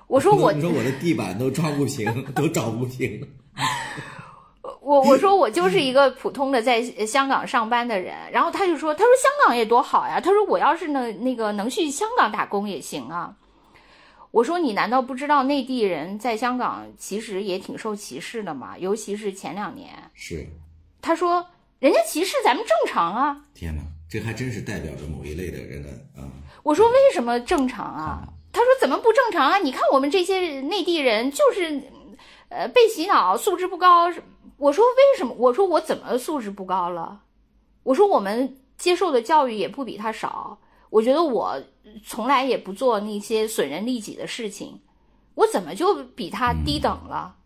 我说我，你说我的地板都装不平，都找不平。我我说我就是一个普通的在香港上班的人。然后他就说，他说香港也多好呀。他说我要是能那个能去香港打工也行啊。我说你难道不知道内地人在香港其实也挺受歧视的吗？尤其是前两年。是。他说人家歧视咱们正常啊。天哪，这还真是代表着某一类的人啊。我说为什么正常啊？他说怎么不正常啊？你看我们这些内地人就是，呃，被洗脑，素质不高。我说为什么？我说我怎么素质不高了？我说我们接受的教育也不比他少。我觉得我从来也不做那些损人利己的事情，我怎么就比他低等了？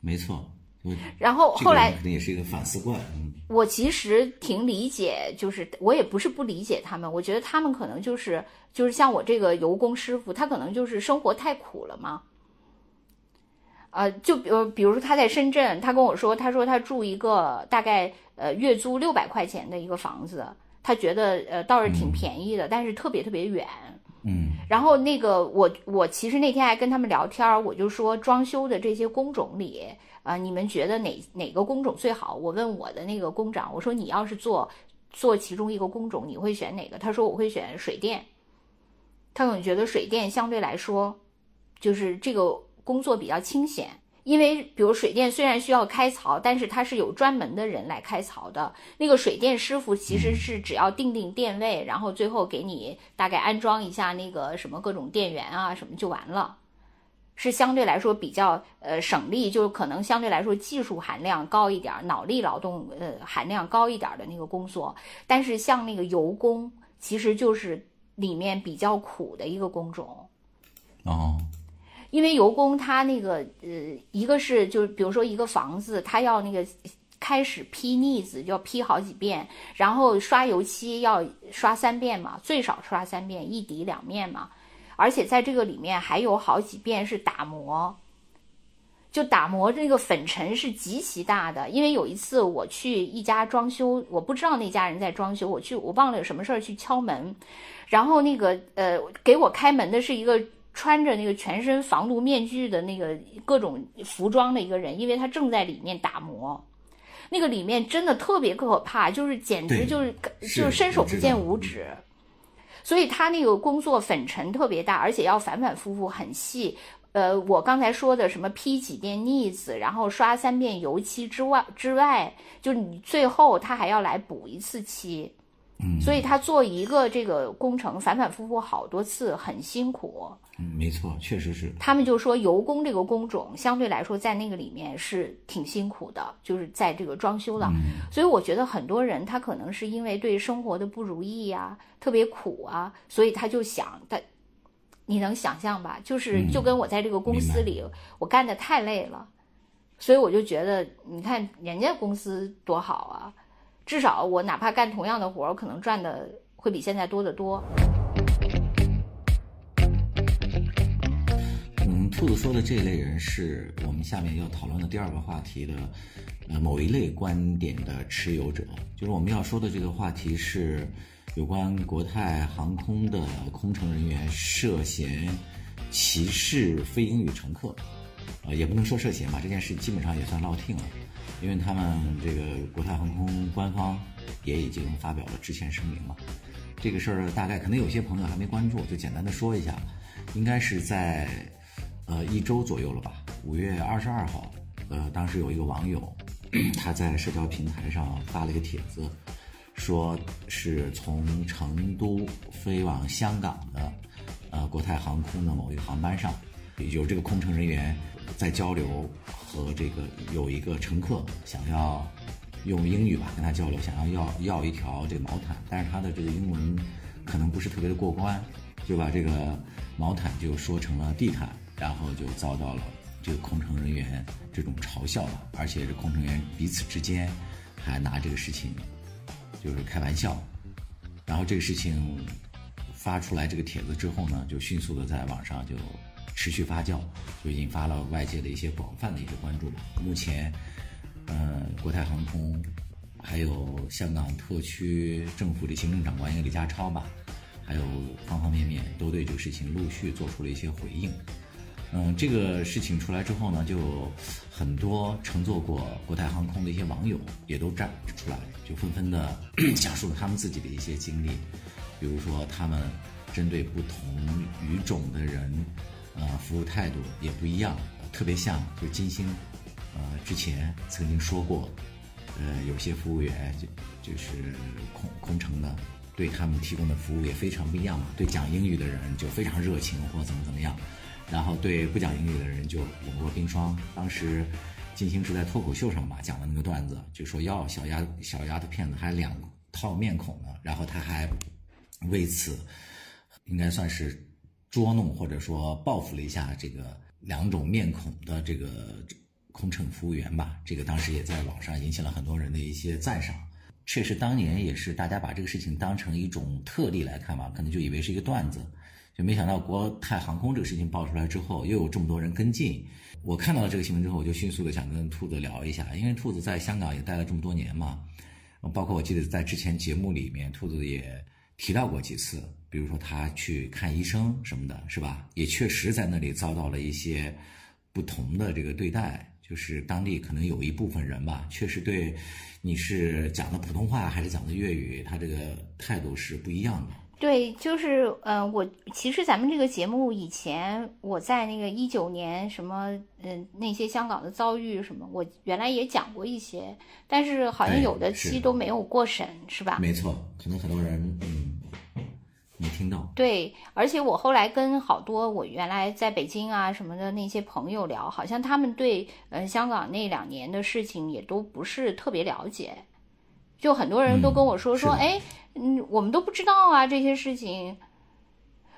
没错，然后后来肯定也是一个反思惯。我其实挺理解，就是我也不是不理解他们，我觉得他们可能就是就是像我这个油工师傅，他可能就是生活太苦了嘛。呃，就比如比如说他在深圳，他跟我说，他说他住一个大概呃月租六百块钱的一个房子。他觉得呃倒是挺便宜的，但是特别特别远。嗯，然后那个我我其实那天还跟他们聊天，我就说装修的这些工种里啊，你们觉得哪哪个工种最好？我问我的那个工长，我说你要是做做其中一个工种，你会选哪个？他说我会选水电。他可能觉得水电相对来说就是这个工作比较清闲。因为，比如水电虽然需要开槽，但是它是有专门的人来开槽的。那个水电师傅其实是只要定定电位，然后最后给你大概安装一下那个什么各种电源啊什么就完了，是相对来说比较呃省力，就是可能相对来说技术含量高一点，脑力劳动呃含量高一点的那个工作。但是像那个油工，其实就是里面比较苦的一个工种。哦。因为油工他那个呃，一个是就是比如说一个房子，他要那个开始劈腻子就要劈好几遍，然后刷油漆要刷三遍嘛，最少刷三遍，一底两面嘛。而且在这个里面还有好几遍是打磨，就打磨这个粉尘是极其大的。因为有一次我去一家装修，我不知道那家人在装修，我去我忘了有什么事儿去敲门，然后那个呃给我开门的是一个。穿着那个全身防毒面具的那个各种服装的一个人，因为他正在里面打磨，那个里面真的特别可怕，就是简直就是就是伸手不见五指，所以他那个工作粉尘特别大，而且要反反复复很细。呃，我刚才说的什么批几遍腻子，然后刷三遍油漆之外之外，就是你最后他还要来补一次漆。所以他做一个这个工程反反复复好多次，很辛苦。嗯，没错，确实是。他们就说油工这个工种相对来说在那个里面是挺辛苦的，就是在这个装修的。所以我觉得很多人他可能是因为对生活的不如意呀，特别苦啊，所以他就想他，你能想象吧？就是就跟我在这个公司里，我干的太累了，所以我就觉得，你看人家公司多好啊。至少我哪怕干同样的活我，可能赚的会比现在多得多。兔子说的这一类人是我们下面要讨论的第二个话题的，呃，某一类观点的持有者。就是我们要说的这个话题是有关国泰航空的空乘人员涉嫌歧视非英语乘客，呃，也不能说涉嫌吧，这件事基本上也算落听了。因为他们这个国泰航空官方也已经发表了致歉声明了，这个事儿大概可能有些朋友还没关注，就简单的说一下，应该是在呃一周左右了吧，五月二十二号，呃当时有一个网友 他在社交平台上发了一个帖子，说是从成都飞往香港的呃国泰航空的某一个航班上，有这个空乘人员。在交流和这个有一个乘客想要用英语吧跟他交流，想要要要一条这个毛毯，但是他的这个英文可能不是特别的过关，就把这个毛毯就说成了地毯，然后就遭到了这个空乘人员这种嘲笑了，而且这空乘员彼此之间还拿这个事情就是开玩笑，然后这个事情发出来这个帖子之后呢，就迅速的在网上就。持续发酵，就引发了外界的一些广泛的一个关注。目前，呃，国泰航空，还有香港特区政府的行政长官一个李家超吧，还有方方面面都对这个事情陆续做出了一些回应。嗯，这个事情出来之后呢，就很多乘坐过国泰航空的一些网友也都站出来，就纷纷的 讲述了他们自己的一些经历，比如说他们针对不同语种的人。呃，服务态度也不一样，特别像就金星，呃，之前曾经说过，呃，有些服务员就就是空空乘的，对他们提供的服务也非常不一样嘛。对讲英语的人就非常热情或怎么怎么样，然后对不讲英语的人就冷若冰霜。当时金星是在脱口秀上吧讲的那个段子，就说要小丫小丫头片子还两套面孔呢，然后他还为此应该算是。捉弄或者说报复了一下这个两种面孔的这个空乘服务员吧，这个当时也在网上引起了很多人的一些赞赏。确实，当年也是大家把这个事情当成一种特例来看吧，可能就以为是一个段子，就没想到国泰航空这个事情爆出来之后，又有这么多人跟进。我看到了这个新闻之后，我就迅速的想跟兔子聊一下，因为兔子在香港也待了这么多年嘛，包括我记得在之前节目里面，兔子也提到过几次。比如说他去看医生什么的，是吧？也确实在那里遭到了一些不同的这个对待，就是当地可能有一部分人吧，确实对你是讲的普通话还是讲的粤语，他这个态度是不一样的。对，就是呃，我其实咱们这个节目以前我在那个一九年什么嗯那些香港的遭遇什么，我原来也讲过一些，但是好像有的期都没有过审，是吧？没错，可能很多人嗯。没听到。对，而且我后来跟好多我原来在北京啊什么的那些朋友聊，好像他们对呃香港那两年的事情也都不是特别了解，就很多人都跟我说说，哎，嗯，我们都不知道啊这些事情。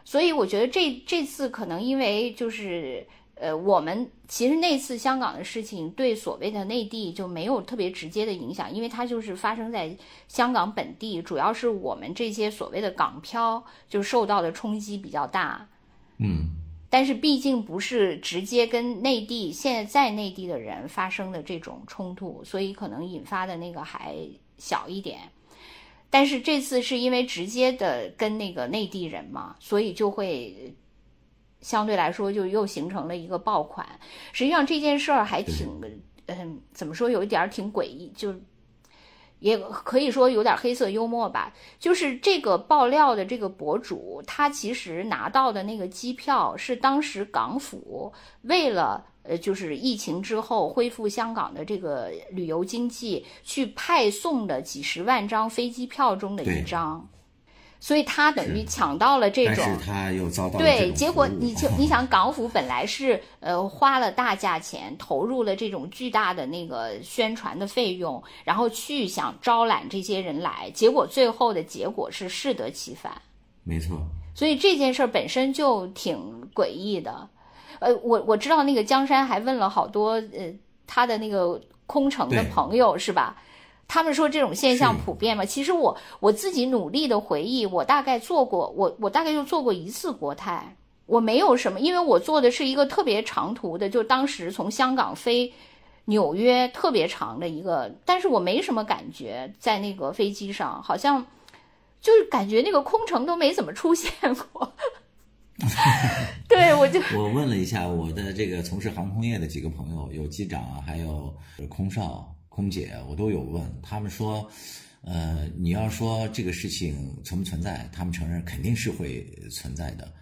所以我觉得这这次可能因为就是呃，我们其实那次香港的事情对所谓的内地就没有特别直接的影响，因为它就是发生在香港本地，主要是我们这些所谓的港漂就受到的冲击比较大。嗯，但是毕竟不是直接跟内地现在在内地的人发生的这种冲突，所以可能引发的那个还小一点。但是这次是因为直接的跟那个内地人嘛，所以就会。相对来说，就又形成了一个爆款。实际上这件事儿还挺，嗯，怎么说，有一点儿挺诡异，就也可以说有点黑色幽默吧。就是这个爆料的这个博主，他其实拿到的那个机票是当时港府为了呃，就是疫情之后恢复香港的这个旅游经济去派送的几十万张飞机票中的一张。所以他等于抢到了这种，但是他又遭到对，结果你就 你想，港府本来是呃花了大价钱投入了这种巨大的那个宣传的费用，然后去想招揽这些人来，结果最后的结果是适得其反。没错。所以这件事本身就挺诡异的。呃，我我知道那个江山还问了好多呃他的那个空乘的朋友是吧？他们说这种现象普遍嘛？其实我我自己努力的回忆，我大概做过，我我大概就做过一次国泰，我没有什么，因为我做的是一个特别长途的，就当时从香港飞纽约特别长的一个，但是我没什么感觉，在那个飞机上，好像就是感觉那个空乘都没怎么出现过。对，我就我问了一下我的这个从事航空业的几个朋友，有机长啊，还有空少。空姐，我都有问他们说，呃，你要说这个事情存不存在，他们承认肯定是会存在的。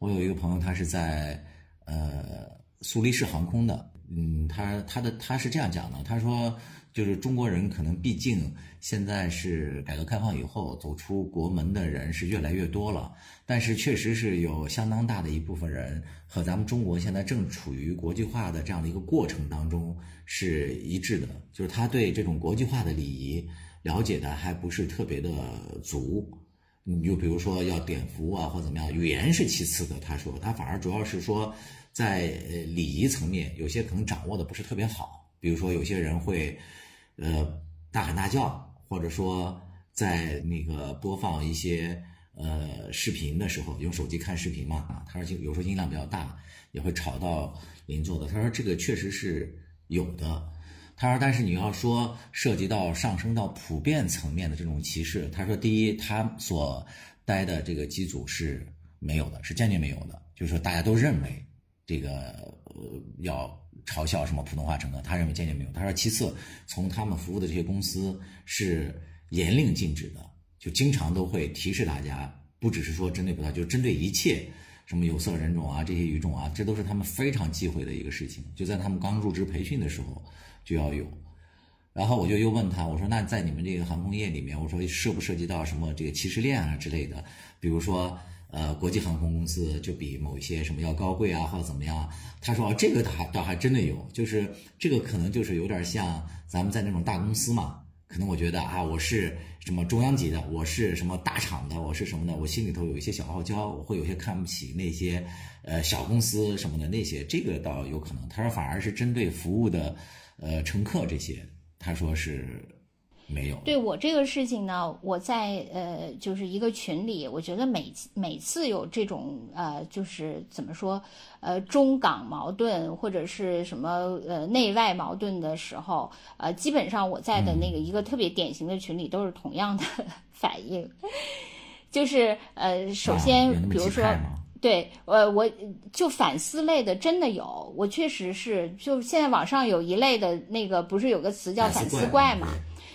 我有一个朋友，他是在呃苏黎世航空的，嗯，他他的他是这样讲的，他说。就是中国人可能毕竟现在是改革开放以后走出国门的人是越来越多了，但是确实是有相当大的一部分人和咱们中国现在正处于国际化的这样的一个过程当中是一致的，就是他对这种国际化的礼仪了解的还不是特别的足。你就比如说要点服务啊或怎么样，语言是其次的，他说他反而主要是说在呃礼仪层面有些可能掌握的不是特别好，比如说有些人会。呃，大喊大叫，或者说在那个播放一些呃视频的时候，用手机看视频嘛，啊，他说就有时候音量比较大，也会吵到邻座的。他说这个确实是有的。他说，但是你要说涉及到上升到普遍层面的这种歧视，他说第一，他所待的这个机组是没有的，是坚决没有的，就是说大家都认为这个呃要。嘲笑什么普通话乘客，他认为坚决没有。他说，其次，从他们服务的这些公司是严令禁止的，就经常都会提示大家，不只是说针对不到，就针对一切什么有色人种啊，这些语种啊，这都是他们非常忌讳的一个事情。就在他们刚入职培训的时候就要有。然后我就又问他，我说，那在你们这个航空业里面，我说涉不涉及到什么这个歧视链啊之类的，比如说。呃，国际航空公司就比某一些什么要高贵啊，或者怎么样？他说啊这个还倒还真的有，就是这个可能就是有点像咱们在那种大公司嘛，可能我觉得啊，我是什么中央级的，我是什么大厂的，我是什么的，我心里头有一些小傲娇，我会有些看不起那些呃小公司什么的那些，这个倒有可能。他说反而是针对服务的呃乘客这些，他说是。没有对我这个事情呢，我在呃就是一个群里，我觉得每每次有这种呃就是怎么说呃中港矛盾或者是什么呃内外矛盾的时候，呃基本上我在的那个一个特别典型的群里都是同样的反应，就是呃首先比如说对呃我就反思类的真的有，我确实是就现在网上有一类的那个不是有个词叫反思怪嘛。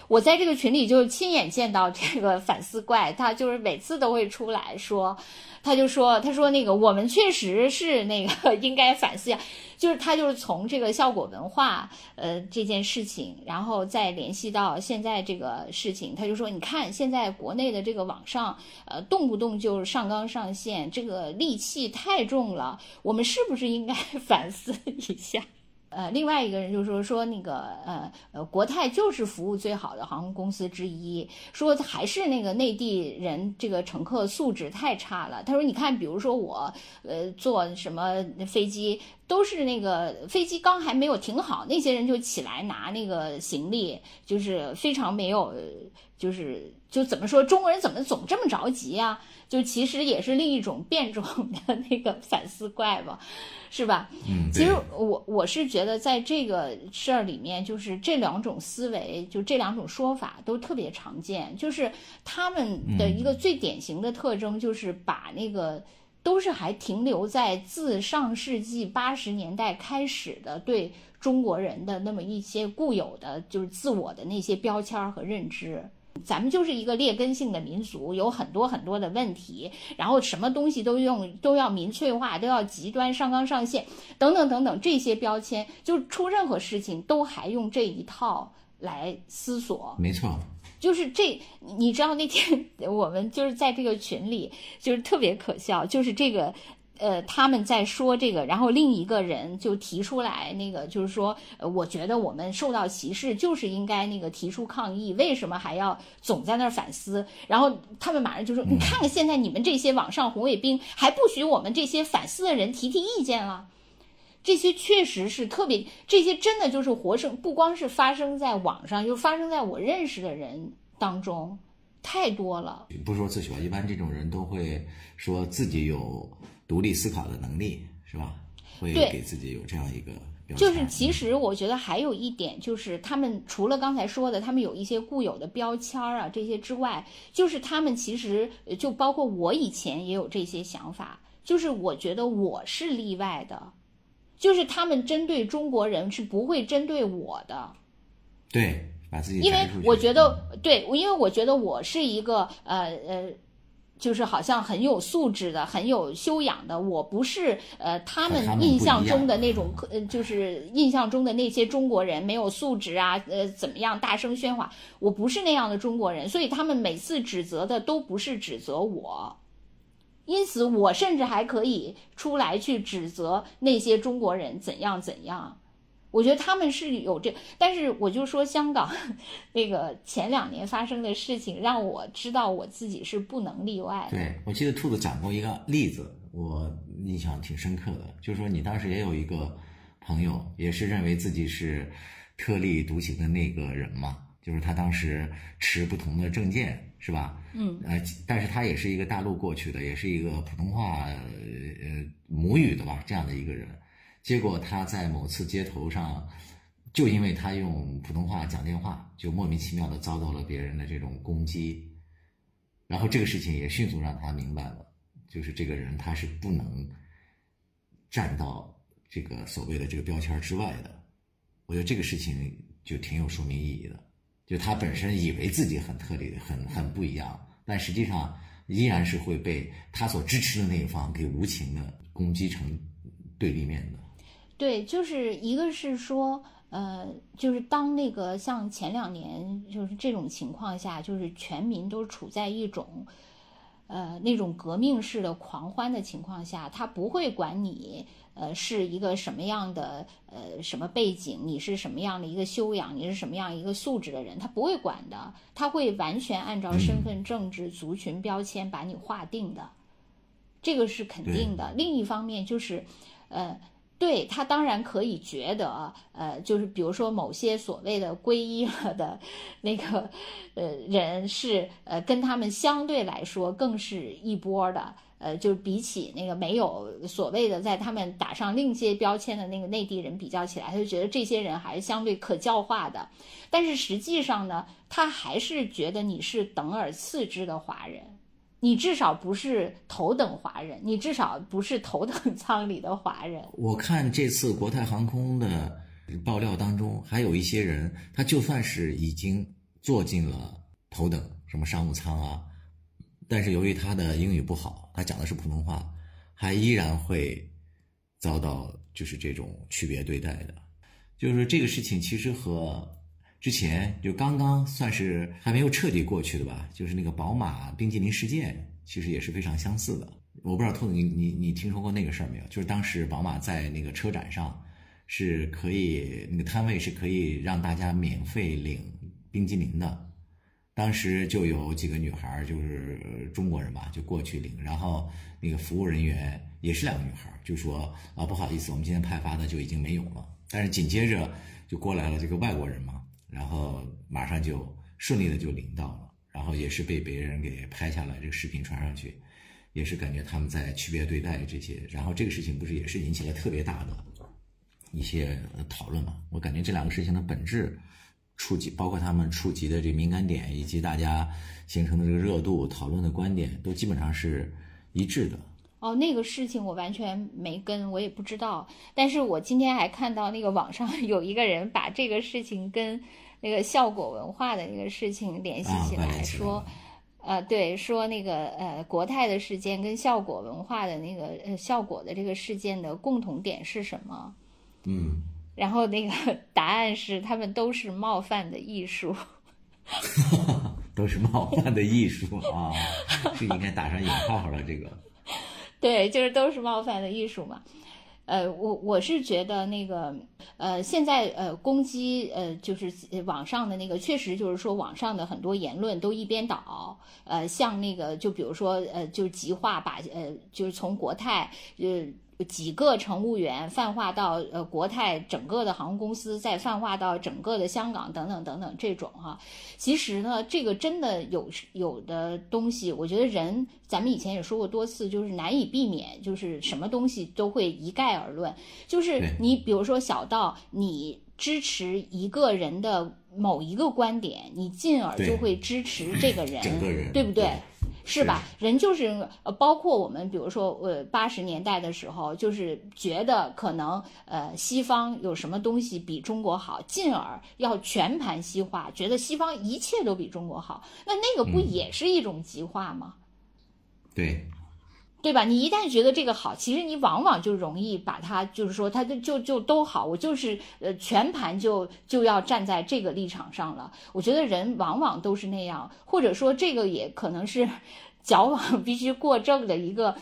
我在这个群里就亲眼见到这个反思怪，他就是每次都会出来说，他就说，他说那个我们确实是那个应该反思呀，就是他就是从这个效果文化呃这件事情，然后再联系到现在这个事情，他就说，你看现在国内的这个网上呃动不动就上纲上线，这个戾气太重了，我们是不是应该反思一下？呃，另外一个人就说说那个呃呃，国泰就是服务最好的航空公司之一，说还是那个内地人这个乘客素质太差了。他说，你看，比如说我呃坐什么飞机都是那个飞机刚还没有停好，那些人就起来拿那个行李，就是非常没有，就是就怎么说，中国人怎么总这么着急啊？就其实也是另一种变种的 那个反思怪吧，是吧？嗯，其实我我是觉得在这个事儿里面，就是这两种思维，就这两种说法都特别常见。就是他们的一个最典型的特征，就是把那个都是还停留在自上世纪八十年代开始的对中国人的那么一些固有的就是自我的那些标签和认知。咱们就是一个劣根性的民族，有很多很多的问题，然后什么东西都用都要民粹化，都要极端上纲上线，等等等等，这些标签就出任何事情都还用这一套来思索。没错，就是这，你知道那天我们就是在这个群里，就是特别可笑，就是这个。呃，他们在说这个，然后另一个人就提出来，那个就是说，呃，我觉得我们受到歧视，就是应该那个提出抗议，为什么还要总在那儿反思？然后他们马上就说，你看看现在你们这些网上红卫兵，还不许我们这些反思的人提提意见了。这些确实是特别，这些真的就是活生，不光是发生在网上，就发生在我认识的人当中，太多了。不说自诩吧，一般这种人都会说自己有。独立思考的能力是吧？会给自己有这样一个。就是其实我觉得还有一点，就是他们除了刚才说的，他们有一些固有的标签啊这些之外，就是他们其实就包括我以前也有这些想法，就是我觉得我是例外的，就是他们针对中国人是不会针对我的。对，把自己因为我觉得对，因为我觉得我是一个呃呃。就是好像很有素质的、很有修养的，我不是呃他们印象中的那种，呃就是印象中的那些中国人没有素质啊，呃怎么样大声喧哗，我不是那样的中国人，所以他们每次指责的都不是指责我，因此我甚至还可以出来去指责那些中国人怎样怎样。我觉得他们是有这，但是我就说香港那个前两年发生的事情，让我知道我自己是不能例外的。对，我记得兔子讲过一个例子，我印象挺深刻的，就是说你当时也有一个朋友，也是认为自己是特立独行的那个人嘛，就是他当时持不同的证件，是吧？嗯。呃，但是他也是一个大陆过去的，也是一个普通话呃母语的吧，这样的一个人。结果他在某次街头上，就因为他用普通话讲电话，就莫名其妙的遭到了别人的这种攻击，然后这个事情也迅速让他明白了，就是这个人他是不能站到这个所谓的这个标签之外的。我觉得这个事情就挺有说明意义的，就他本身以为自己很特立、很很不一样，但实际上依然是会被他所支持的那一方给无情的攻击成对立面的。对，就是一个是说，呃，就是当那个像前两年就是这种情况下，就是全民都处在一种，呃，那种革命式的狂欢的情况下，他不会管你，呃，是一个什么样的，呃，什么背景，你是什么样的一个修养，你是什么样一个素质的人，他不会管的，他会完全按照身份、政治、族群标签把你划定的，这个是肯定的。另一方面就是，呃。对他当然可以觉得，呃，就是比如说某些所谓的皈依了的那个，呃，人是呃跟他们相对来说更是一波的，呃，就是比起那个没有所谓的在他们打上另一些标签的那个内地人比较起来，他就觉得这些人还是相对可教化的。但是实际上呢，他还是觉得你是等而次之的华人。你至少不是头等华人，你至少不是头等 舱里的华人。我看这次国泰航空的爆料当中，还有一些人，他就算是已经坐进了头等什么商务舱啊，但是由于他的英语不好，他讲的是普通话，还依然会遭到就是这种区别对待的。就是这个事情其实和。之前就刚刚算是还没有彻底过去的吧，就是那个宝马冰激凌事件，其实也是非常相似的。我不知道兔子你你你听说过那个事儿没有？就是当时宝马在那个车展上，是可以那个摊位是可以让大家免费领冰激凌的。当时就有几个女孩，就是中国人吧，就过去领，然后那个服务人员也是两个女孩，就说啊不好意思，我们今天派发的就已经没有了。但是紧接着就过来了这个外国人嘛，然后马上就顺利的就领到了，然后也是被别人给拍下来，这个视频传上去，也是感觉他们在区别对待这些。然后这个事情不是也是引起了特别大的一些讨论嘛？我感觉这两个事情的本质。触及包括他们触及的这敏感点，以及大家形成的这个热度、讨论的观点，都基本上是一致的。哦，那个事情我完全没跟，我也不知道。但是我今天还看到那个网上 有一个人把这个事情跟那个效果文化的那个事情联系起来，说，呃，对，说那个呃国泰的事件跟效果文化的那个呃效果的这个事件的共同点是什么？嗯。然后那个答案是，他们都是冒犯的艺术，都是冒犯的艺术啊，是应该打上引号了。这个，对，就是都是冒犯的艺术嘛。呃，我我是觉得那个，呃，现在呃攻击呃就是网上的那个，确实就是说网上的很多言论都一边倒，呃，像那个就比如说呃就极化把呃就是从国泰呃。几个乘务员泛化到呃国泰整个的航空公司，再泛化到整个的香港等等等等这种哈，其实呢，这个真的有有的东西，我觉得人咱们以前也说过多次，就是难以避免，就是什么东西都会一概而论，就是你比如说小到你支持一个人的某一个观点，你进而就会支持这个人，对不对？是吧？人就是呃，包括我们，比如说，呃，八十年代的时候，就是觉得可能呃，西方有什么东西比中国好，进而要全盘西化，觉得西方一切都比中国好，那那个不也是一种极化吗？对，对吧？你一旦觉得这个好，其实你往往就容易把它，就是说，它就就就都好，我就是呃，全盘就就要站在这个立场上了。我觉得人往往都是那样，或者说这个也可能是。矫枉必须过正的一个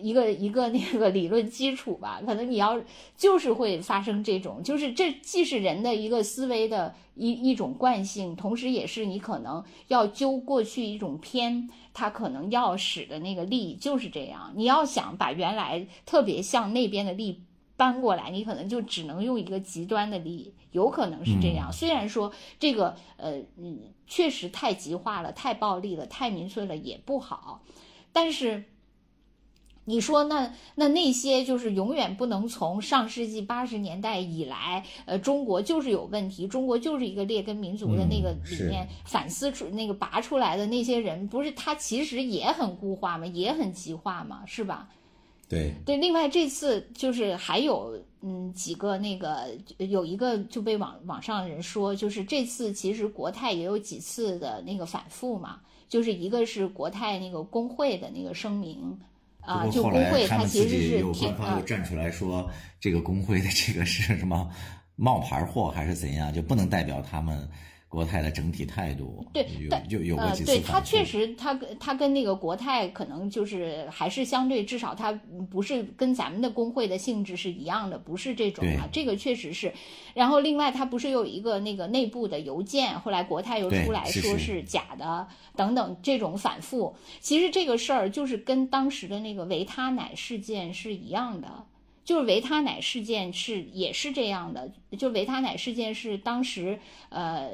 一个一个那个理论基础吧，可能你要就是会发生这种，就是这既是人的一个思维的一一种惯性，同时也是你可能要揪过去一种偏，它可能要使的那个力就是这样。你要想把原来特别向那边的力搬过来，你可能就只能用一个极端的力，有可能是这样。虽然说这个呃嗯。确实太极化了，太暴力了，太民粹了也不好。但是你说那那那些就是永远不能从上世纪八十年代以来，呃，中国就是有问题，中国就是一个劣根民族的那个里面反思出那个拔出来的那些人，不是他其实也很固化嘛？也很极化嘛？是吧？对对。另外这次就是还有。嗯，几个那个有一个就被网网上人说，就是这次其实国泰也有几次的那个反复嘛，就是一个是国泰那个工会的那个声明啊，就后来他们自己有官方又站出来说，这个工会的这个是什么冒牌货还是怎样，就不能代表他们。国泰的整体态度，对，有有过几次对他确实，他他跟那个国泰可能就是还是相对，至少他不是跟咱们的工会的性质是一样的，不是这种啊，这个确实是。然后另外，他不是有一个那个内部的邮件，后来国泰又出来说是假的，等等这种反复。其实这个事儿就是跟当时的那个维他奶事件是一样的，就是维他奶事件是也是这样的，就维他奶事件是当时呃。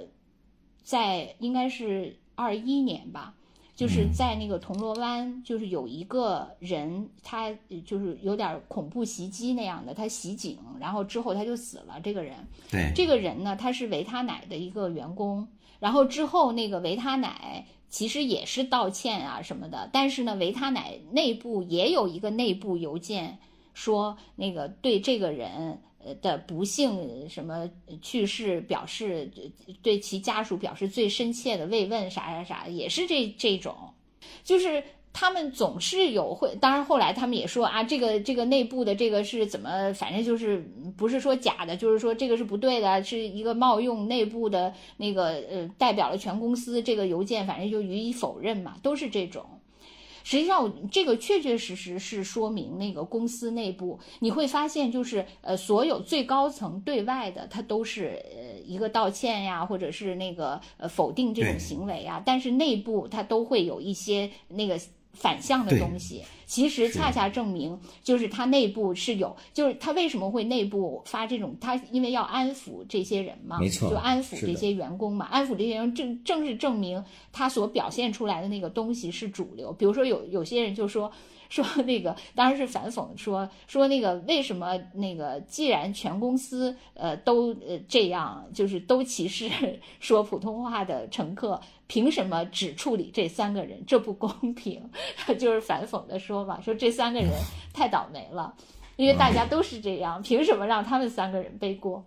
在应该是二一年吧，就是在那个铜锣湾，就是有一个人，他就是有点恐怖袭击那样的，他袭警，然后之后他就死了。这个人，对这个人呢，他是维他奶的一个员工，然后之后那个维他奶其实也是道歉啊什么的，但是呢，维他奶内部也有一个内部邮件说那个对这个人。的不幸什么去世，表示对其家属表示最深切的慰问，啥啥啥，也是这这种，就是他们总是有会，当然后来他们也说啊，这个这个内部的这个是怎么，反正就是不是说假的，就是说这个是不对的，是一个冒用内部的那个呃代表了全公司这个邮件，反正就予以否认嘛，都是这种。实际上，这个确确实实是说明那个公司内部，你会发现，就是呃，所有最高层对外的，他都是呃一个道歉呀，或者是那个呃否定这种行为啊，但是内部它都会有一些那个反向的东西，其实恰恰证明就是它内部是有，就是它为什么会内部发这种，它因为要安抚这些人嘛，没错，就安抚这些员工嘛，安抚这些人正正是证明他所表现出来的那个东西是主流。比如说有有些人就说。说那个当然是反讽，说说那个为什么那个既然全公司呃都呃这样，就是都歧视说普通话的乘客，凭什么只处理这三个人？这不公平，就是反讽的说法，说这三个人太倒霉了，因为大家都是这样，凭什么让他们三个人背锅？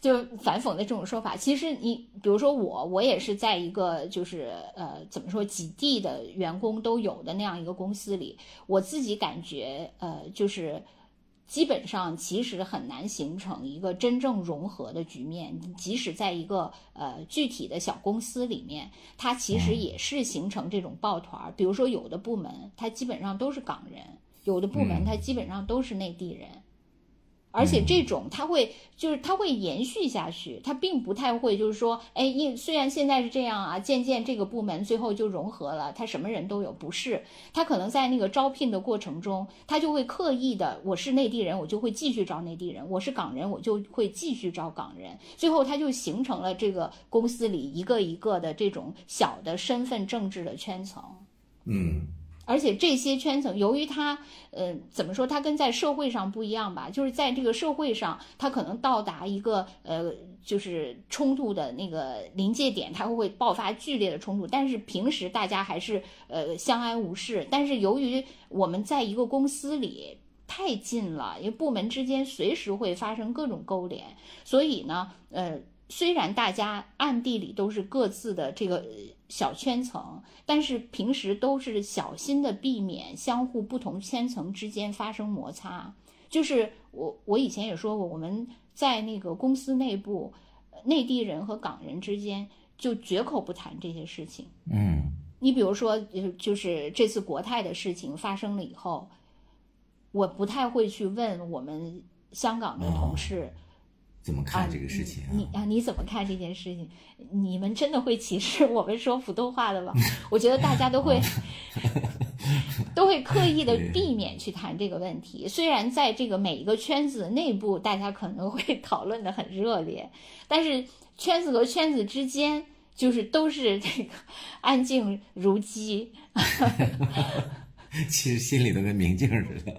就反讽的这种说法，其实你比如说我，我也是在一个就是呃怎么说几地的员工都有的那样一个公司里，我自己感觉呃就是基本上其实很难形成一个真正融合的局面，即使在一个呃具体的小公司里面，它其实也是形成这种抱团。比如说有的部门它基本上都是港人，有的部门它基本上都是内地人。而且这种它会就是它会延续下去，它并不太会就是说，哎，因虽然现在是这样啊，渐渐这个部门最后就融合了，它什么人都有，不是？它可能在那个招聘的过程中，它就会刻意的，我是内地人，我就会继续招内地人；我是港人，我就会继续招港人。最后，它就形成了这个公司里一个一个的这种小的身份政治的圈层。嗯。而且这些圈层，由于它，呃，怎么说？它跟在社会上不一样吧？就是在这个社会上，它可能到达一个，呃，就是冲突的那个临界点，它会爆发剧烈的冲突。但是平时大家还是，呃，相安无事。但是由于我们在一个公司里太近了，因为部门之间随时会发生各种勾连，所以呢，呃。虽然大家暗地里都是各自的这个小圈层，但是平时都是小心的避免相互不同圈层之间发生摩擦。就是我我以前也说过，我们在那个公司内部，内地人和港人之间就绝口不谈这些事情。嗯，你比如说，就是这次国泰的事情发生了以后，我不太会去问我们香港的同事。怎么看这个事情？你啊，你怎么看这件事情？你们真的会歧视我们说普通话的吗？我觉得大家都会，都会刻意的避免去谈这个问题。虽然在这个每一个圈子内部，大家可能会讨论的很热烈，但是圈子和圈子之间，就是都是这个安静如鸡。其实心里都跟明镜似的。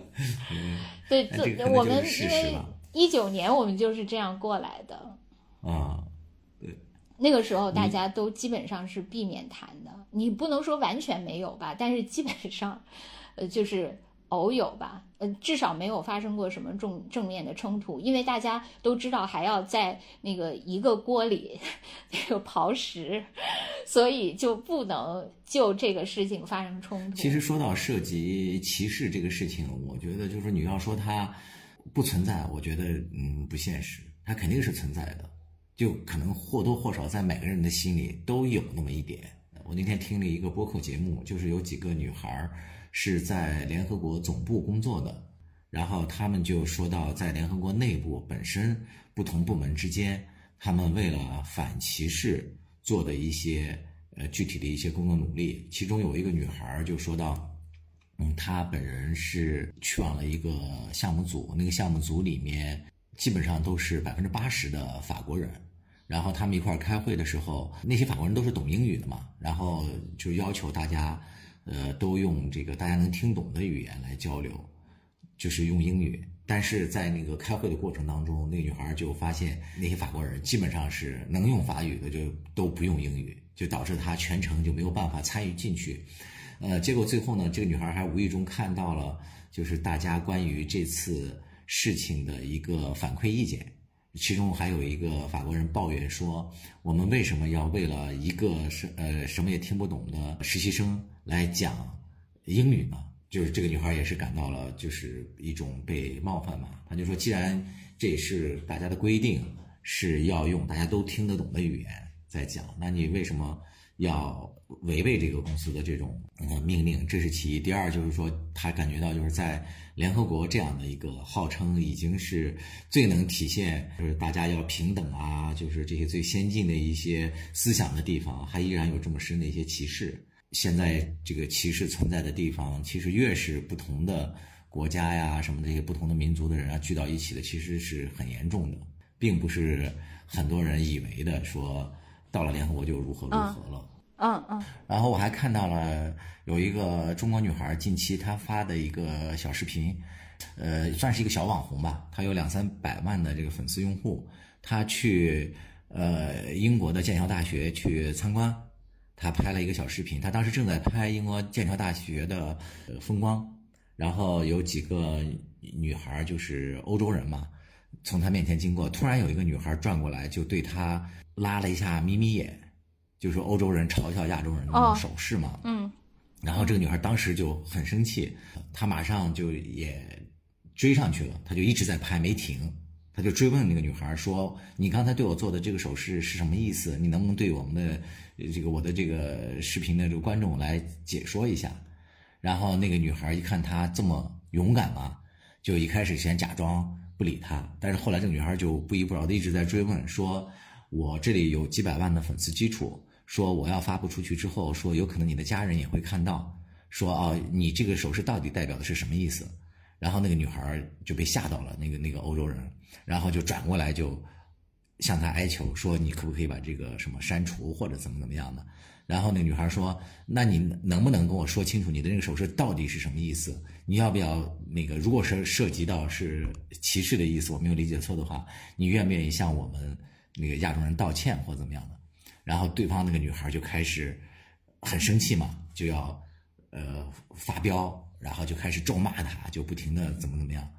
对，这我们因为。一九年我们就是这样过来的，啊，对，那个时候大家都基本上是避免谈的，你不能说完全没有吧，但是基本上，呃，就是偶有吧，呃，至少没有发生过什么正正面的冲突，因为大家都知道还要在那个一个锅里那 个刨食，所以就不能就这个事情发生冲突。其实说到涉及歧视这个事情，我觉得就是你要说他。不存在，我觉得嗯不现实，它肯定是存在的，就可能或多或少在每个人的心里都有那么一点。我那天听了一个播客节目，就是有几个女孩是在联合国总部工作的，然后他们就说到，在联合国内部本身不同部门之间，他们为了反歧视做的一些呃具体的一些工作努力，其中有一个女孩就说到。嗯，他本人是去往了一个项目组，那个项目组里面基本上都是百分之八十的法国人，然后他们一块儿开会的时候，那些法国人都是懂英语的嘛，然后就要求大家，呃，都用这个大家能听懂的语言来交流，就是用英语。但是在那个开会的过程当中，那个女孩就发现那些法国人基本上是能用法语的，就都不用英语，就导致她全程就没有办法参与进去。呃，结果最后呢，这个女孩还无意中看到了，就是大家关于这次事情的一个反馈意见，其中还有一个法国人抱怨说，我们为什么要为了一个是呃什么也听不懂的实习生来讲英语呢？就是这个女孩也是感到了就是一种被冒犯嘛，她就说，既然这也是大家的规定，是要用大家都听得懂的语言在讲，那你为什么？要违背这个公司的这种呃命令，这是其一。第二就是说，他感觉到就是在联合国这样的一个号称已经是最能体现就是大家要平等啊，就是这些最先进的一些思想的地方，还依然有这么深的一些歧视。现在这个歧视存在的地方，其实越是不同的国家呀，什么这些不同的民族的人啊聚到一起的，其实是很严重的，并不是很多人以为的说到了联合国就如何如何了。嗯嗯嗯。然后我还看到了有一个中国女孩近期她发的一个小视频，呃，算是一个小网红吧，她有两三百万的这个粉丝用户，她去呃英国的剑桥大学去参观。他拍了一个小视频，他当时正在拍英国剑桥大学的呃风光，然后有几个女孩，就是欧洲人嘛，从他面前经过，突然有一个女孩转过来，就对他拉了一下眯眯眼，就是欧洲人嘲笑亚洲人的那种手势嘛。嗯。然后这个女孩当时就很生气，她马上就也追上去了，她就一直在拍，没停。她就追问那个女孩说：“你刚才对我做的这个手势是什么意思？你能不能对我们的这个我的这个视频的这个观众来解说一下？”然后那个女孩一看她这么勇敢嘛，就一开始先假装不理她，但是后来这个女孩就不依不饶的一直在追问，说：“我这里有几百万的粉丝基础，说我要发布出去之后，说有可能你的家人也会看到，说哦，你这个手势到底代表的是什么意思？”然后那个女孩就被吓到了，那个那个欧洲人，然后就转过来就向他哀求说：“你可不可以把这个什么删除或者怎么怎么样的？”然后那个女孩说：“那你能不能跟我说清楚你的那个手势到底是什么意思？你要不要那个？如果是涉及到是歧视的意思，我没有理解错的话，你愿不愿意向我们那个亚洲人道歉或怎么样的？”然后对方那个女孩就开始很生气嘛，就要呃发飙。然后就开始咒骂他，就不停的怎么怎么样。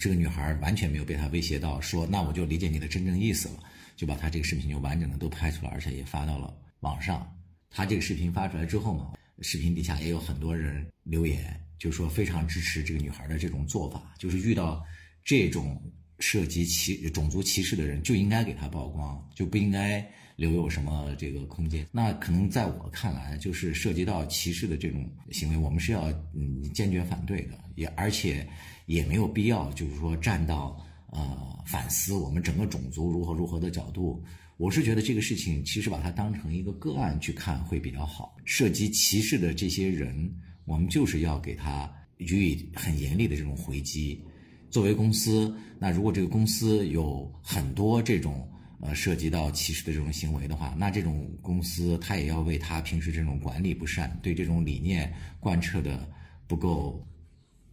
这个女孩完全没有被他威胁到，说那我就理解你的真正意思了，就把他这个视频就完整的都拍出来，而且也发到了网上。他这个视频发出来之后嘛，视频底下也有很多人留言，就说非常支持这个女孩的这种做法，就是遇到这种涉及歧种族歧视的人，就应该给他曝光，就不应该。留有什么这个空间？那可能在我看来，就是涉及到歧视的这种行为，我们是要嗯坚决反对的，也而且也没有必要，就是说站到呃反思我们整个种族如何如何的角度。我是觉得这个事情其实把它当成一个个案去看会比较好。涉及歧视的这些人，我们就是要给他予以很严厉的这种回击。作为公司，那如果这个公司有很多这种。呃，涉及到歧视的这种行为的话，那这种公司他也要为他平时这种管理不善、对这种理念贯彻的不够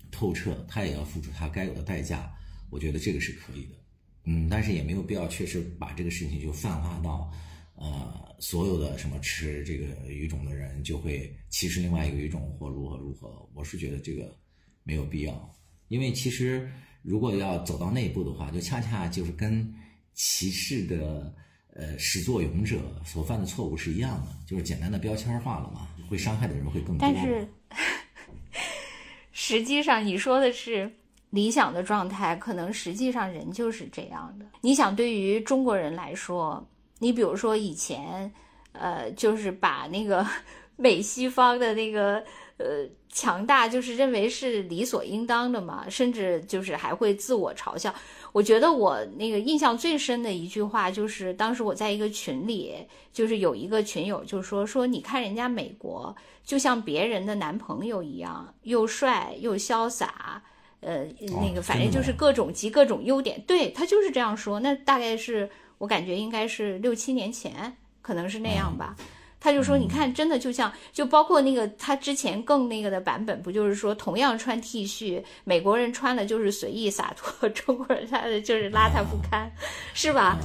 透彻，他也要付出他该有的代价。我觉得这个是可以的，嗯，但是也没有必要确实把这个事情就泛化到，呃，所有的什么吃这个鱼种的人就会歧视另外一个鱼种或如何如何。我是觉得这个没有必要，因为其实如果要走到那一步的话，就恰恰就是跟。歧视的呃始作俑者所犯的错误是一样的，就是简单的标签化了嘛，会伤害的人会更多。但是 实际上你说的是理想的状态，可能实际上人就是这样的。你想，对于中国人来说，你比如说以前呃，就是把那个 美西方的那个呃强大，就是认为是理所应当的嘛，甚至就是还会自我嘲笑。我觉得我那个印象最深的一句话，就是当时我在一个群里，就是有一个群友就说说，你看人家美国就像别人的男朋友一样，又帅又潇洒，呃，那个反正就是各种集各种优点，对他就是这样说。那大概是我感觉应该是六七年前，可能是那样吧。他就说：“你看，真的就像，就包括那个他之前更那个的版本，不就是说，同样穿 T 恤，美国人穿的就是随意洒脱，中国人穿的就是邋遢不堪，是吧？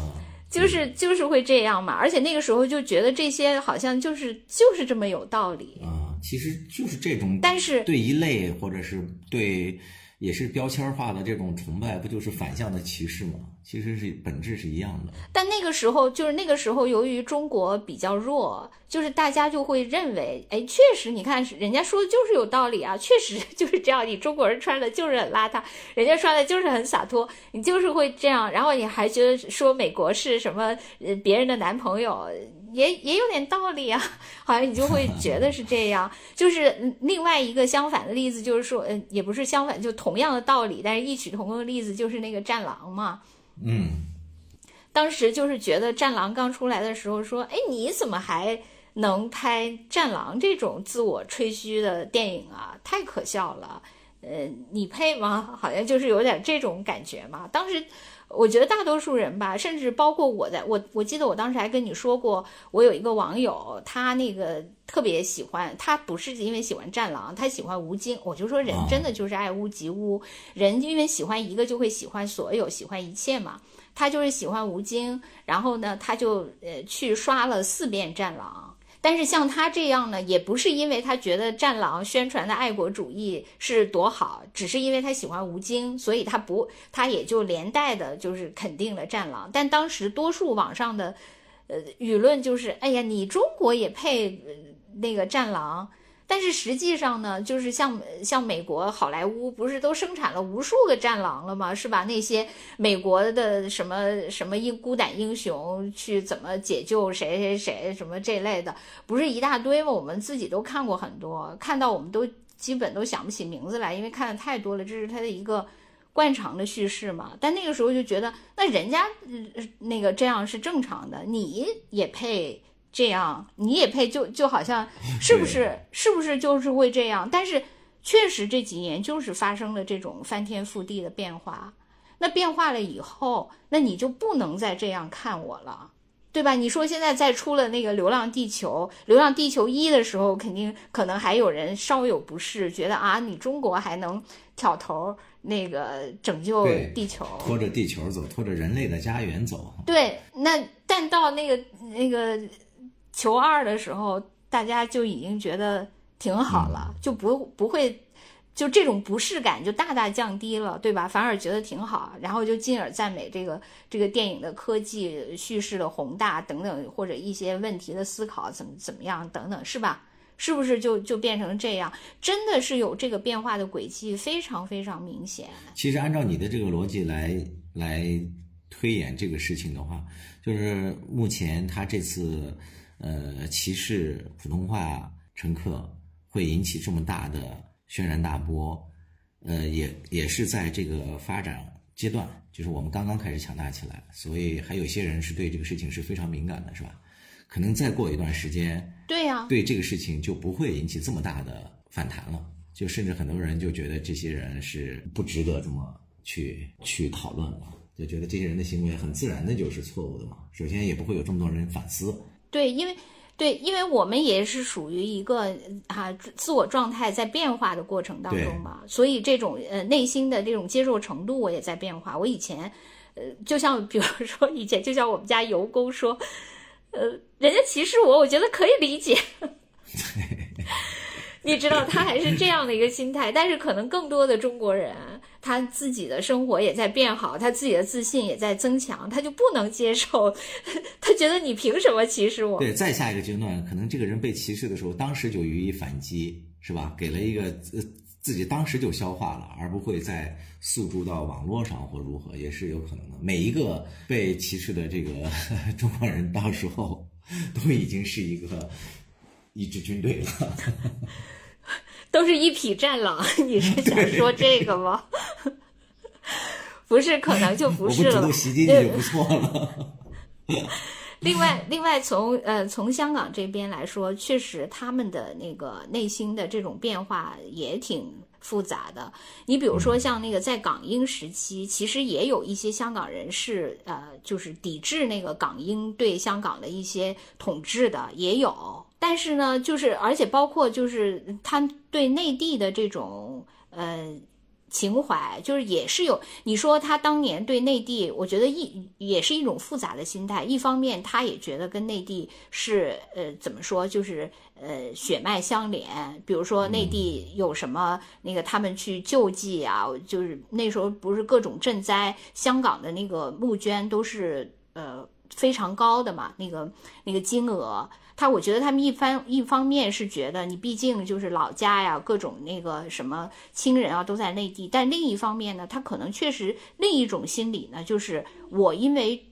就是就是会这样嘛。而且那个时候就觉得这些好像就是就是这么有道理啊。其实就是这种，但是对一类或者是对。”也是标签化的这种崇拜，不就是反向的歧视吗？其实是本质是一样的。但那个时候，就是那个时候，由于中国比较弱，就是大家就会认为，哎，确实，你看人家说的就是有道理啊，确实 就是这样。你中国人穿的就是很邋遢，人家穿的就是很洒脱，你就是会这样。然后你还觉得说美国是什么呃别人的男朋友？也也有点道理啊，好像你就会觉得是这样。就是另外一个相反的例子，就是说，嗯，也不是相反，就同样的道理，但是异曲同工的例子就是那个战狼嘛。嗯，当时就是觉得战狼刚出来的时候说，哎，你怎么还能拍《战狼》这种自我吹嘘的电影啊，太可笑了。呃，你配吗？好像就是有点这种感觉嘛。当时。我觉得大多数人吧，甚至包括我在，我我记得我当时还跟你说过，我有一个网友，他那个特别喜欢，他不是因为喜欢战狼，他喜欢吴京。我就说人真的就是爱屋及乌，人因为喜欢一个就会喜欢所有，喜欢一切嘛。他就是喜欢吴京，然后呢，他就呃去刷了四遍战狼。但是像他这样呢，也不是因为他觉得《战狼》宣传的爱国主义是多好，只是因为他喜欢吴京，所以他不，他也就连带的就是肯定了《战狼》。但当时多数网上的，呃，舆论就是，哎呀，你中国也配呃那个《战狼》？但是实际上呢，就是像像美国好莱坞不是都生产了无数个战狼了吗？是吧？那些美国的什么什么英孤胆英雄去怎么解救谁谁谁什么这类的，不是一大堆吗？我们自己都看过很多，看到我们都基本都想不起名字来，因为看的太多了。这是他的一个惯常的叙事嘛。但那个时候就觉得，那人家那个这样是正常的，你也配。这样你也配就就好像是不是是不是就是会这样？但是确实这几年就是发生了这种翻天覆地的变化。那变化了以后，那你就不能再这样看我了，对吧？你说现在再出了那个《流浪地球》《流浪地球一》的时候，肯定可能还有人稍有不适，觉得啊，你中国还能挑头那个拯救地球，拖着地球走，拖着人类的家园走。对，那但到那个那个。求二的时候，大家就已经觉得挺好了，就不不会，就这种不适感就大大降低了，对吧？反而觉得挺好，然后就进而赞美这个这个电影的科技叙事的宏大等等，或者一些问题的思考怎么怎么样等等，是吧？是不是就就变成这样？真的是有这个变化的轨迹，非常非常明显。其实按照你的这个逻辑来来推演这个事情的话，就是目前他这次。呃，歧视普通话乘客会引起这么大的轩然大波，呃，也也是在这个发展阶段，就是我们刚刚开始强大起来，所以还有些人是对这个事情是非常敏感的，是吧？可能再过一段时间，对呀，对这个事情就不会引起这么大的反弹了，就甚至很多人就觉得这些人是不值得这么去去讨论了，就觉得这些人的行为很自然的就是错误的嘛。首先也不会有这么多人反思。对，因为对，因为我们也是属于一个啊自我状态在变化的过程当中嘛，所以这种呃内心的这种接受程度我也在变化。我以前呃，就像比如说以前，就像我们家油工说，呃，人家歧视我，我觉得可以理解。你知道，他还是这样的一个心态，但是可能更多的中国人。他自己的生活也在变好，他自己的自信也在增强，他就不能接受，他觉得你凭什么歧视我？对，再下一个阶段，可能这个人被歧视的时候，当时就予以反击，是吧？给了一个呃自己当时就消化了，而不会再诉诸到网络上或如何，也是有可能的。每一个被歧视的这个 中国人，到时候都已经是一个一支军队了。都是一匹战狼，你是想说这个吗？不是，可能就不是了。我袭击你就不错了。另外，另外从呃从香港这边来说，确实他们的那个内心的这种变化也挺复杂的。你比如说像那个在港英时期，其实也有一些香港人是呃就是抵制那个港英对香港的一些统治的，也有。但是呢，就是而且包括就是他对内地的这种呃情怀，就是也是有。你说他当年对内地，我觉得一也是一种复杂的心态。一方面，他也觉得跟内地是呃怎么说，就是呃血脉相连。比如说内地有什么那个他们去救济啊，就是那时候不是各种赈灾，香港的那个募捐都是呃非常高的嘛，那个那个金额。他我觉得他们一方一方面是觉得你毕竟就是老家呀，各种那个什么亲人啊都在内地，但另一方面呢，他可能确实另一种心理呢，就是我因为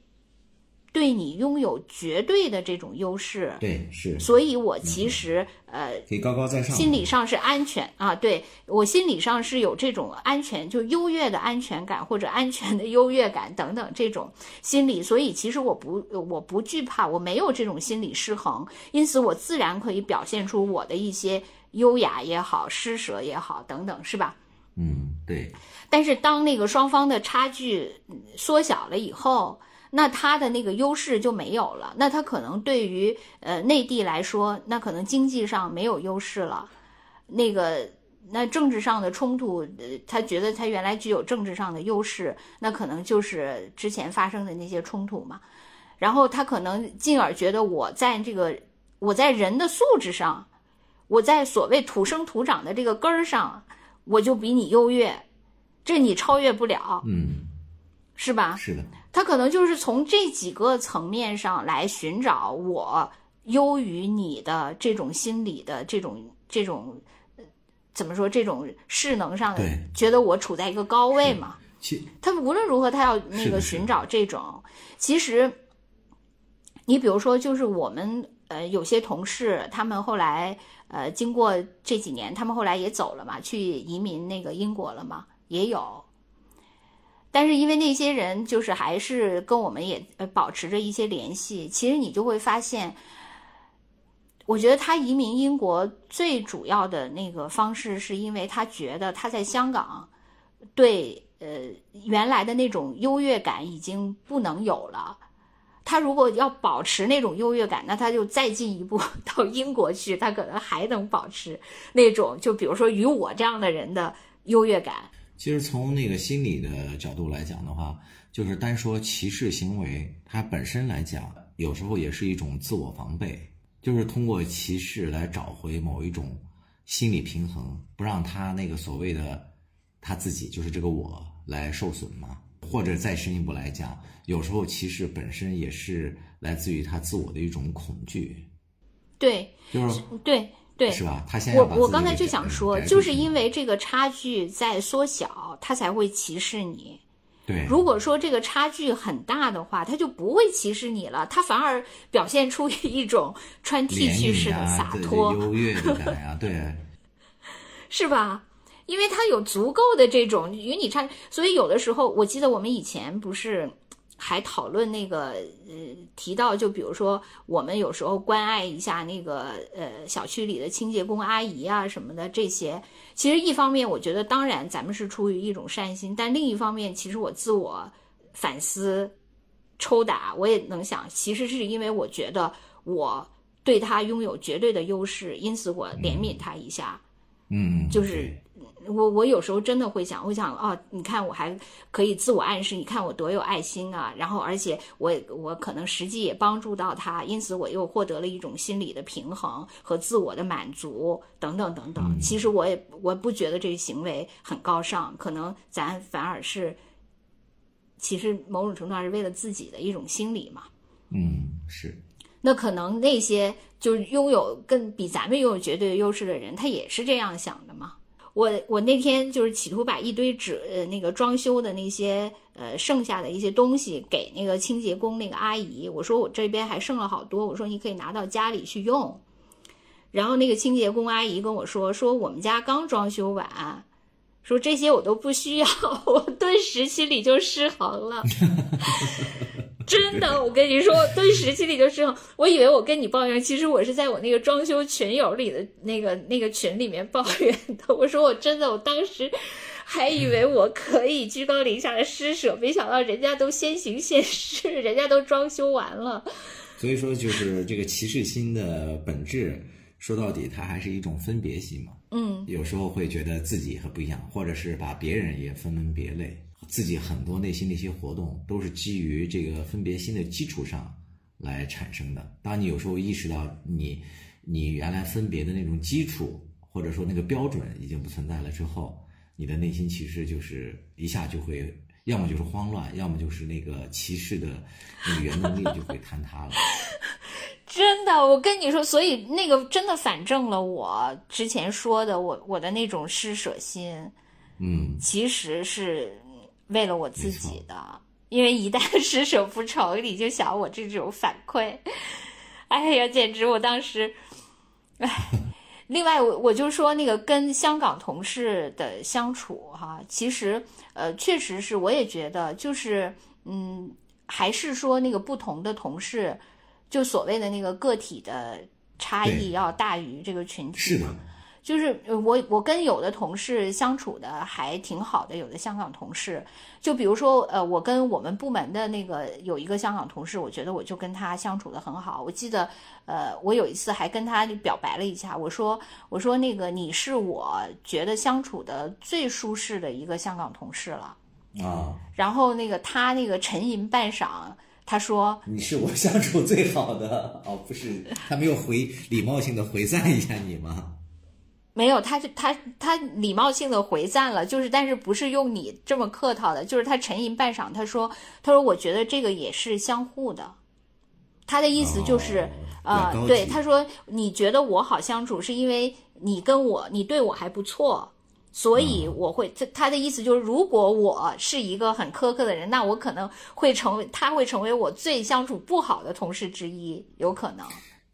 对你拥有绝对的这种优势，对，是，所以我其实呃，可以高高在上，心理上是安全啊，对我心理上是有这种安全，就优越的安全感或者安全的优越感等等这种心理，所以其实我不我不惧怕，我没有这种心理失衡，因此我自然可以表现出我的一些优雅也好，施舍也好等等，是吧？嗯，对。但是当那个双方的差距缩小了以后，那他的那个优势就没有了。那他可能对于呃内地来说，那可能经济上没有优势了。那个那政治上的冲突，呃，他觉得他原来具有政治上的优势，那可能就是之前发生的那些冲突嘛。然后他可能进而觉得我在这个我在人的素质上，我在所谓土生土长的这个根儿上，我就比你优越。这你超越不了，嗯，是吧？是的，他可能就是从这几个层面上来寻找我优于你的这种心理的这种这种怎么说？这种势能上的，觉得我处在一个高位嘛？他无论如何，他要那个寻找这种。其实，你比如说，就是我们呃有些同事，他们后来呃经过这几年，他们后来也走了嘛，去移民那个英国了嘛。也有，但是因为那些人就是还是跟我们也保持着一些联系，其实你就会发现，我觉得他移民英国最主要的那个方式，是因为他觉得他在香港对呃原来的那种优越感已经不能有了，他如果要保持那种优越感，那他就再进一步 到英国去，他可能还能保持那种就比如说与我这样的人的优越感。其实从那个心理的角度来讲的话，就是单说歧视行为，它本身来讲，有时候也是一种自我防备，就是通过歧视来找回某一种心理平衡，不让他那个所谓的他自己就是这个我来受损嘛。或者再深一步来讲，有时候歧视本身也是来自于他自我的一种恐惧。对，就是对。对，是吧？他我我刚才就想说，就是因为这个差距在缩小，他才会歧视你。对，如果说这个差距很大的话，他就不会歧视你了，他反而表现出一种穿 T 恤式的洒脱、优越感 呀，对，是吧？因为他有足够的这种与你差，所以有的时候，我记得我们以前不是。还讨论那个呃，提到就比如说，我们有时候关爱一下那个呃小区里的清洁工阿姨啊什么的这些。其实一方面，我觉得当然咱们是出于一种善心，但另一方面，其实我自我反思抽打，我也能想，其实是因为我觉得我对他拥有绝对的优势，因此我怜悯他一下。嗯，就是。我我有时候真的会想，我想哦，你看我还可以自我暗示，你看我多有爱心啊，然后而且我我可能实际也帮助到他，因此我又获得了一种心理的平衡和自我的满足等等等等。其实我也我不觉得这个行为很高尚，可能咱反而是，其实某种程度上是为了自己的一种心理嘛。嗯，是。那可能那些就是拥有更比咱们拥有绝对优势的人，他也是这样想的嘛。我我那天就是企图把一堆纸那个装修的那些呃剩下的一些东西给那个清洁工那个阿姨，我说我这边还剩了好多，我说你可以拿到家里去用。然后那个清洁工阿姨跟我说说我们家刚装修完，说这些我都不需要，我顿时心里就失衡了。真的，我跟你说，顿时心里就是，我以为我跟你抱怨，其实我是在我那个装修群友里的那个那个群里面抱怨的。我说我真的，我当时还以为我可以居高临下的施舍，没想到人家都先行先试，人家都装修完了。所以说，就是这个歧视心的本质，说到底，它还是一种分别心嘛。嗯，有时候会觉得自己很不一样，或者是把别人也分门别类。自己很多内心的一些活动，都是基于这个分别心的基础上来产生的。当你有时候意识到你你原来分别的那种基础，或者说那个标准已经不存在了之后，你的内心其实就是一下就会，要么就是慌乱，要么就是那个歧视的那个原动力就会坍塌了。真的，我跟你说，所以那个真的反证了我之前说的，我我的那种施舍心，嗯，其实是。为了我自己的，因为一旦施舍不成，你就想我这种反馈，哎呀，简直我当时，哎。另外，我我就说那个跟香港同事的相处哈，其实呃，确实是我也觉得就是嗯，还是说那个不同的同事，就所谓的那个个体的差异要大于这个群体。是的。就是我我跟有的同事相处的还挺好的，有的香港同事，就比如说呃，我跟我们部门的那个有一个香港同事，我觉得我就跟他相处的很好。我记得呃，我有一次还跟他表白了一下，我说我说那个你是我觉得相处的最舒适的一个香港同事了啊。然后那个他那个沉吟半晌，他说你是我相处最好的哦，不是他没有回礼貌性的回赞一下你吗？没有，他就他他礼貌性的回赞了，就是但是不是用你这么客套的，就是他沉吟半晌，他说他说我觉得这个也是相互的，他的意思就是呃对他说你觉得我好相处是因为你跟我你对我还不错，所以我会他他的意思就是如果我是一个很苛刻的人，那我可能会成为他会成为我最相处不好的同事之一，有可能。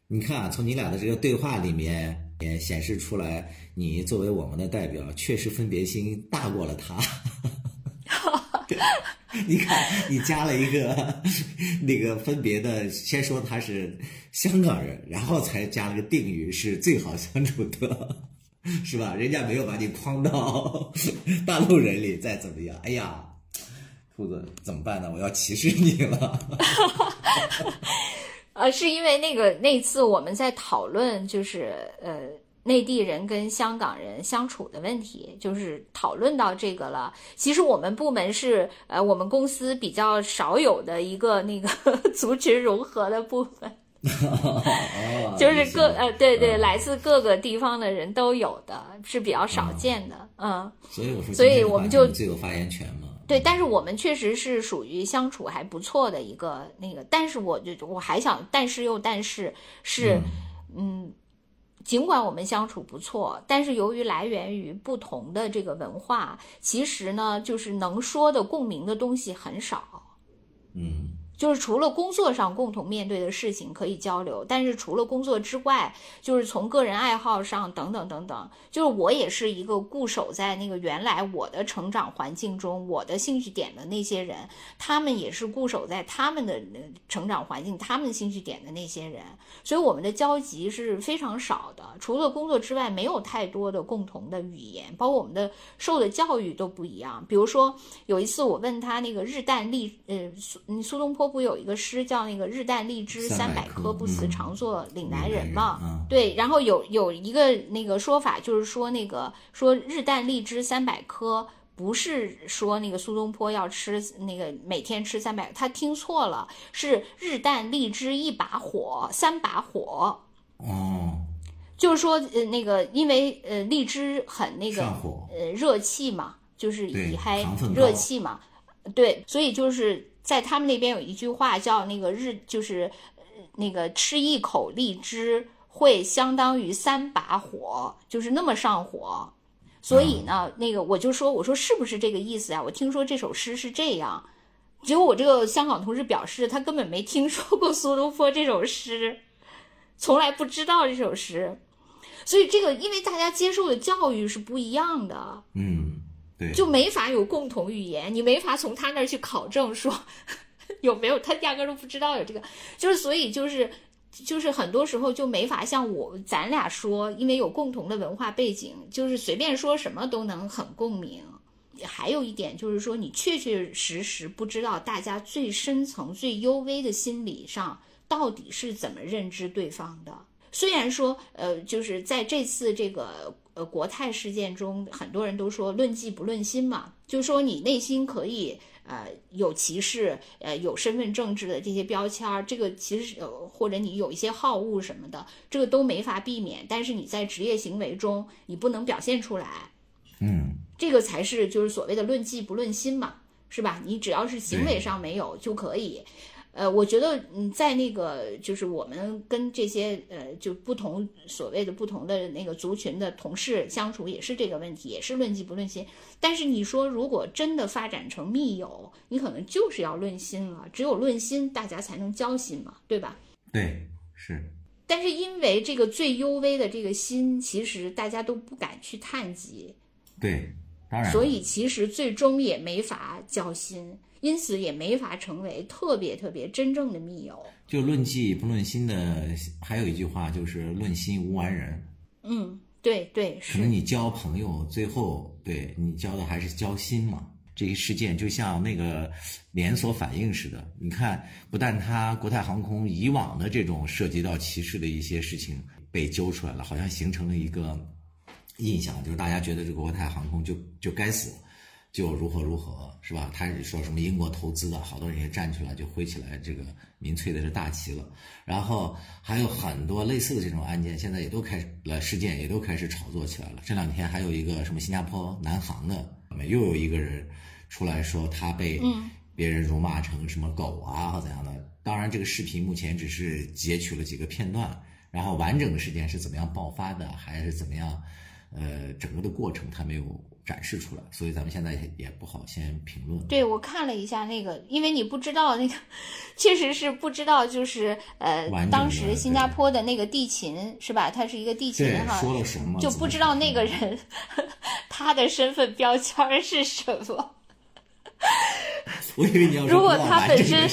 你看啊，从你俩的这个对话里面。也显示出来，你作为我们的代表，确实分别心大过了他。你看，你加了一个那个分别的，先说他是香港人，然后才加了个定语，是最好相处的，是吧？人家没有把你框到大陆人里，再怎么样？哎呀，兔子怎么办呢？我要歧视你了。呃，是因为那个那次我们在讨论，就是呃内地人跟香港人相处的问题，就是讨论到这个了。其实我们部门是呃我们公司比较少有的一个那个 族群融合的部分，就是各呃对对，来自各个地方的人都有的，是比较少见的，嗯。所以我说，所以我们就最有发言权嘛。对，但是我们确实是属于相处还不错的一个那个，但是我就我还想，但是又但是是，嗯，尽管我们相处不错，但是由于来源于不同的这个文化，其实呢，就是能说的共鸣的东西很少，嗯。就是除了工作上共同面对的事情可以交流，但是除了工作之外，就是从个人爱好上等等等等，就是我也是一个固守在那个原来我的成长环境中，我的兴趣点的那些人，他们也是固守在他们的成长环境、他们兴趣点的那些人，所以我们的交集是非常少的。除了工作之外，没有太多的共同的语言，包括我们的受的教育都不一样。比如说有一次我问他那个日啖荔，呃苏苏东坡。不有一个诗叫那个“日啖荔枝三百颗，不辞常作岭南人”嘛？对，然后有有一个那个说法，就是说那个说“日啖荔枝三百颗”，不是说那个苏东坡要吃那个每天吃三百，他听错了，是“日啖荔枝一把火，三把火”。哦，就是说呃那个因为呃荔枝很那个呃热气嘛，就是以嗨热气嘛，对，所以就是。在他们那边有一句话叫那个日，就是那个吃一口荔枝会相当于三把火，就是那么上火。所以呢，那个我就说，我说是不是这个意思啊？我听说这首诗是这样，结果我这个香港同事表示他根本没听说过苏东坡这首诗，从来不知道这首诗。所以这个因为大家接受的教育是不一样的，嗯。就没法有共同语言，你没法从他那儿去考证说 有没有，他压根都不知道有这个，就是所以就是就是很多时候就没法像我咱俩说，因为有共同的文化背景，就是随便说什么都能很共鸣。还有一点就是说，你确确实实不知道大家最深层、最幽微的心理上到底是怎么认知对方的。虽然说，呃，就是在这次这个。呃，国泰事件中，很多人都说论迹不论心嘛，就是说你内心可以呃有歧视，呃有身份政治的这些标签儿，这个其实呃或者你有一些好恶什么的，这个都没法避免。但是你在职业行为中，你不能表现出来，嗯，这个才是就是所谓的论迹不论心嘛，是吧？你只要是行为上没有就可以。呃，我觉得嗯，在那个就是我们跟这些呃就不同所谓的不同的那个族群的同事相处也是这个问题，也是论迹不论心。但是你说如果真的发展成密友，你可能就是要论心了，只有论心，大家才能交心嘛，对吧？对，是。但是因为这个最幽微的这个心，其实大家都不敢去探及。对，当然。所以其实最终也没法交心。因此也没法成为特别特别真正的密友。就论迹不论心的，还有一句话就是“论心无完人”。嗯，对对，可能你交朋友，最后对你交的还是交心嘛。这一事件就像那个连锁反应似的，你看，不但他国泰航空以往的这种涉及到歧视的一些事情被揪出来了，好像形成了一个印象，就是大家觉得这个国泰航空就就该死。就如何如何是吧？他说什么英国投资的，好多人也站出来就挥起来这个民粹的这大旗了。然后还有很多类似的这种案件，现在也都开始了事件，也都开始炒作起来了。这两天还有一个什么新加坡南航的，又有一个人出来说他被别人辱骂成什么狗啊或怎样的。当然，这个视频目前只是截取了几个片段，然后完整的事件是怎么样爆发的，还是怎么样？呃，整个的过程他没有展示出来，所以咱们现在也不好先评论。对我看了一下那个，因为你不知道那个，确实是不知道，就是呃，当时新加坡的那个地勤是吧？他是一个地勤哈，说了什么？就不知道那个人 他的身份标签是什么。我以为你要说如果他本身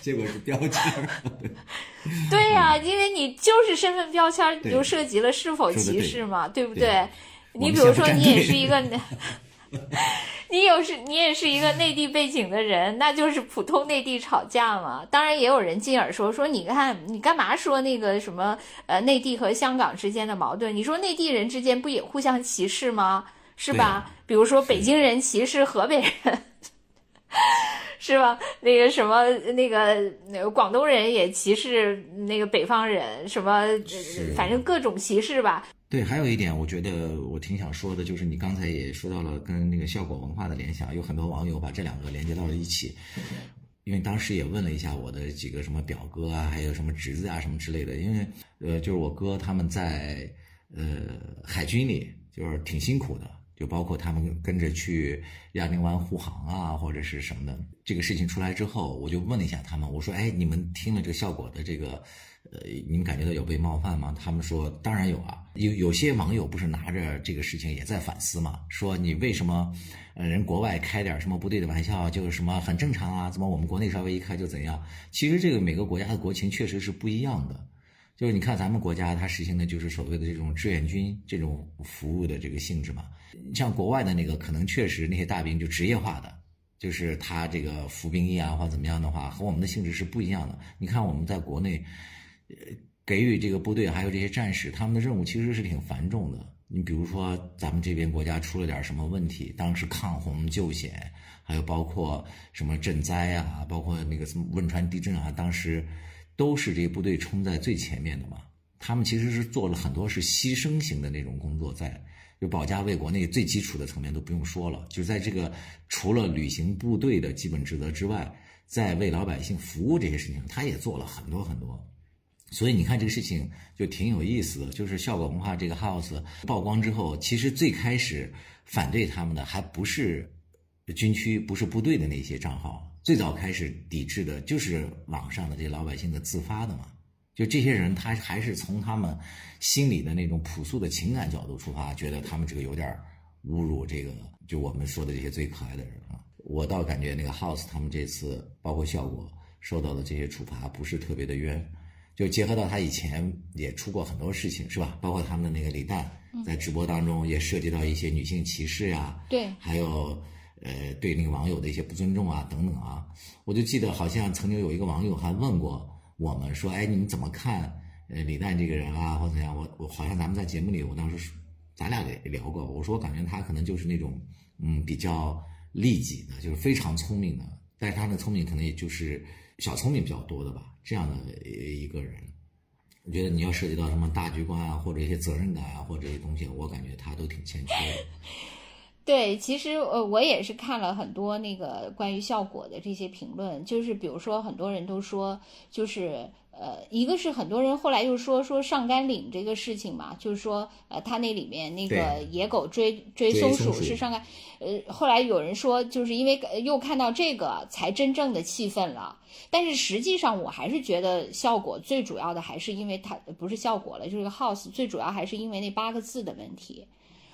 结果是标签。对呀，因为你就是身份标签，你就涉及了是否歧视嘛，对不对？你比如说，你也是一个，你有是，你也是一个内地背景的人，那就是普通内地吵架嘛。当然，也有人进而说说，你看你干嘛说那个什么呃，内地和香港之间的矛盾？你说内地人之间不也互相歧视吗？是吧？比如说北京人歧视河北人。是吧？那个什么，那个那个广东人也歧视那个北方人，什么，反正各种歧视吧。对，还有一点，我觉得我挺想说的，就是你刚才也说到了跟那个效果文化的联想，有很多网友把这两个连接到了一起。因为当时也问了一下我的几个什么表哥啊，还有什么侄子啊，什么之类的。因为呃，就是我哥他们在呃海军里，就是挺辛苦的。就包括他们跟着去亚丁湾护航啊，或者是什么的。这个事情出来之后，我就问了一下他们，我说：“哎，你们听了这个效果的这个，呃，你们感觉到有被冒犯吗？”他们说：“当然有啊。”有有些网友不是拿着这个事情也在反思嘛，说你为什么，呃，人国外开点什么不对的玩笑，就是什么很正常啊？怎么我们国内稍微一开就怎样？其实这个每个国家的国情确实是不一样的。就是你看咱们国家，它实行的就是所谓的这种志愿军这种服务的这个性质嘛。像国外的那个，可能确实那些大兵就职业化的，就是他这个服兵役啊或怎么样的话，和我们的性质是不一样的。你看我们在国内，呃，给予这个部队还有这些战士，他们的任务其实是挺繁重的。你比如说咱们这边国家出了点什么问题，当时抗洪救险，还有包括什么赈灾啊，包括那个什么汶川地震啊，当时。都是这些部队冲在最前面的嘛，他们其实是做了很多是牺牲型的那种工作，在就保家卫国那个最基础的层面都不用说了，就在这个除了履行部队的基本职责之外，在为老百姓服务这些事情，他也做了很多很多。所以你看这个事情就挺有意思的，就是效果文化这个 house 曝光之后，其实最开始反对他们的还不是军区，不是部队的那些账号。最早开始抵制的就是网上的这些老百姓的自发的嘛，就这些人他还是从他们心里的那种朴素的情感角度出发，觉得他们这个有点侮辱这个就我们说的这些最可爱的人啊。我倒感觉那个 House 他们这次包括效果受到的这些处罚不是特别的冤，就结合到他以前也出过很多事情是吧？包括他们的那个李诞在直播当中也涉及到一些女性歧视呀，对，还有。呃，对那个网友的一些不尊重啊，等等啊，我就记得好像曾经有一个网友还问过我们说，哎，你们怎么看呃李诞这个人啊，或怎样？我我好像咱们在节目里，我当时咱俩也聊过，我说我感觉他可能就是那种嗯比较利己的，就是非常聪明的，但是他的聪明可能也就是小聪明比较多的吧，这样的一个人，我觉得你要涉及到什么大局观啊，或者一些责任感啊，或者这些东西，我感觉他都挺欠缺的。对，其实呃，我也是看了很多那个关于效果的这些评论，就是比如说很多人都说，就是呃，一个是很多人后来又说说上甘岭这个事情嘛，就是说呃，他那里面那个野狗追追追松松鼠鼠是上甘，呃，后来有人说就是因为呃又看到这个才真正的气愤了。但是实际上，我还是觉得效果最主要的还是因为它不是效果了，就是个 house，最主要还是因为那八个字的问题。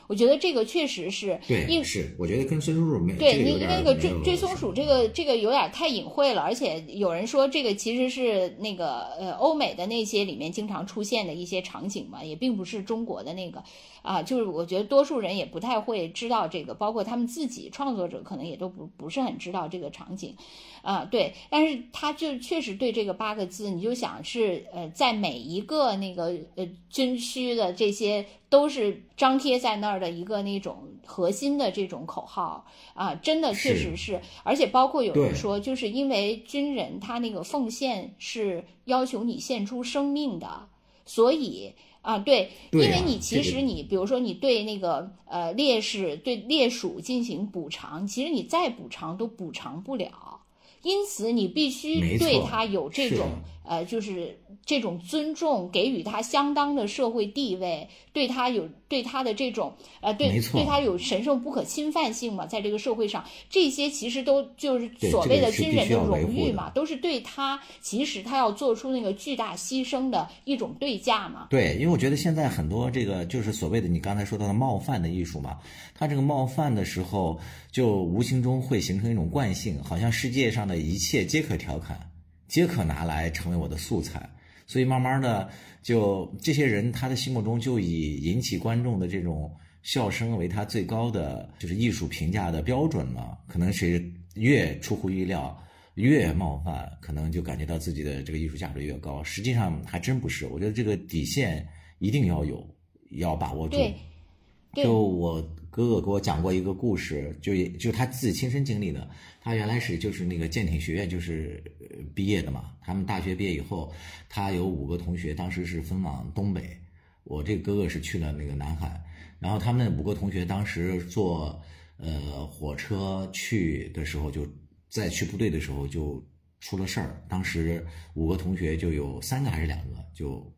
我觉得这个确实是，因对，是，我觉得跟孙叔叔没对你这个有点那个追追松鼠这个这个有点太隐晦了，而且有人说这个其实是那个呃欧美的那些里面经常出现的一些场景嘛，也并不是中国的那个啊，就是我觉得多数人也不太会知道这个，包括他们自己创作者可能也都不不是很知道这个场景啊，对，但是他就确实对这个八个字，你就想是呃在每一个那个呃军区的这些都是张贴在那儿的一个那种核心的这种口号啊，真的确实是，而且包括有人说，就是因为军人他那个奉献是要求你献出生命的，所以。啊，对，因为你其实你，比如说你对那个呃烈士、对烈属进行补偿，其实你再补偿都补偿不了，因此你必须对他有这种呃，就是这种尊重，给予他相当的社会地位，对他有对他的这种呃，对对他有神圣不可侵犯性嘛，在这个社会上，这些其实都就是所谓的军人的荣誉嘛，都是对他其实他要做出那个巨大牺牲的一种对价嘛。对，因为我觉得现在很多这个就是所谓的你刚才说到的冒犯的艺术嘛，他这个冒犯的时候，就无形中会形成一种惯性，好像世界上的一切皆可调侃，皆可拿来成为我的素材。所以慢慢的，就这些人他的心目中就以引起观众的这种笑声为他最高的就是艺术评价的标准了。可能谁越出乎意料，越冒犯，可能就感觉到自己的这个艺术价值越高。实际上还真不是，我觉得这个底线一定要有，要把握住。对对就我哥哥给我讲过一个故事，就也就他自己亲身经历的。他原来是就是那个舰艇学院就是呃毕业的嘛，他们大学毕业以后，他有五个同学，当时是分往东北，我这个哥哥是去了那个南海，然后他们那五个同学当时坐呃火车去的时候就，在去部队的时候就出了事儿，当时五个同学就有三个还是两个就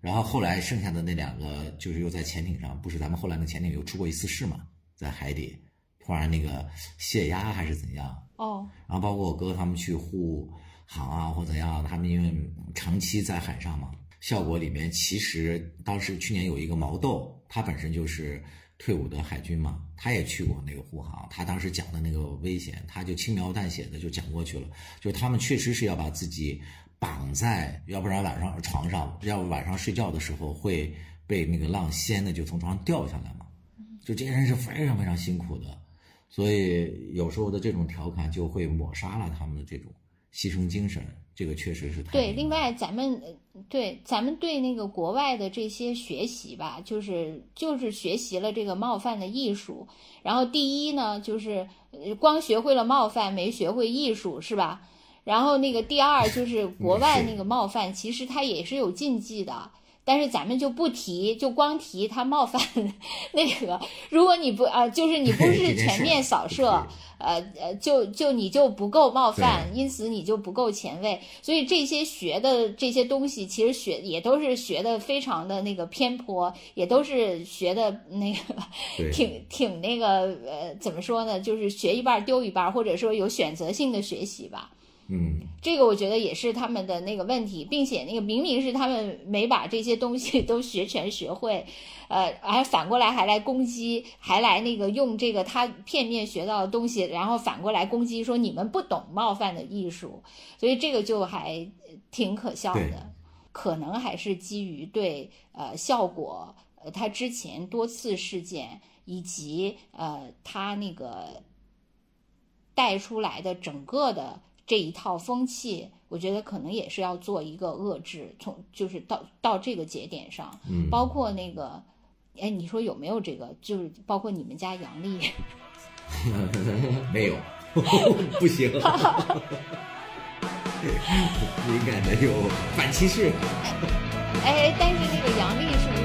然后后来剩下的那两个就是又在潜艇上，不是咱们后来那潜艇又出过一次事嘛，在海底突然那个泄压还是怎样，哦，然后包括我哥他们去护航啊或怎样，他们因为长期在海上嘛，效果里面其实当时去年有一个毛豆，他本身就是退伍的海军嘛，他也去过那个护航，他当时讲的那个危险，他就轻描淡写的就讲过去了，就他们确实是要把自己绑在，要不然晚上床上，要不晚上睡觉的时候会被那个浪掀的就从床上掉下来嘛，就这些人是非常非常辛苦的。所以有时候的这种调侃就会抹杀了他们的这种牺牲精神，这个确实是太对，另外咱们对咱们对那个国外的这些学习吧，就是就是学习了这个冒犯的艺术。然后第一呢，就是光学会了冒犯，没学会艺术，是吧？然后那个第二就 是国外那个冒犯，其实它也是有禁忌的。但是咱们就不提，就光提他冒犯那个。如果你不啊、就是你不是全面 扫射，呃呃，就就你就不够冒犯，因此你就不够前卫。所以这些学的这些东西，其实学也都是学的非常的那个偏颇，也都是学的那个挺挺那个呃，怎么说呢？就是学一半儿丢一半儿，或者说有选择性的学习吧。嗯，这个我觉得也是他们的那个问题，并且那个明明是他们没把这些东西 都学全学会，呃，还反过来还来攻击，还来那个用这个他片面学到的东西，然后反过来攻击说你们不懂冒犯的艺术，所以这个就还挺可笑的，可能还是基于对呃效果，呃他之前多次事件以及呃他那个带出来的整个的这一套风气，我觉得可能也是要做一个遏制，从就是到到这个节点上，嗯包括那个，哎，你说有没有这个？就是包括你们家杨丽，没有，不行，应该得有反歧视。哎，但是那个杨丽是不是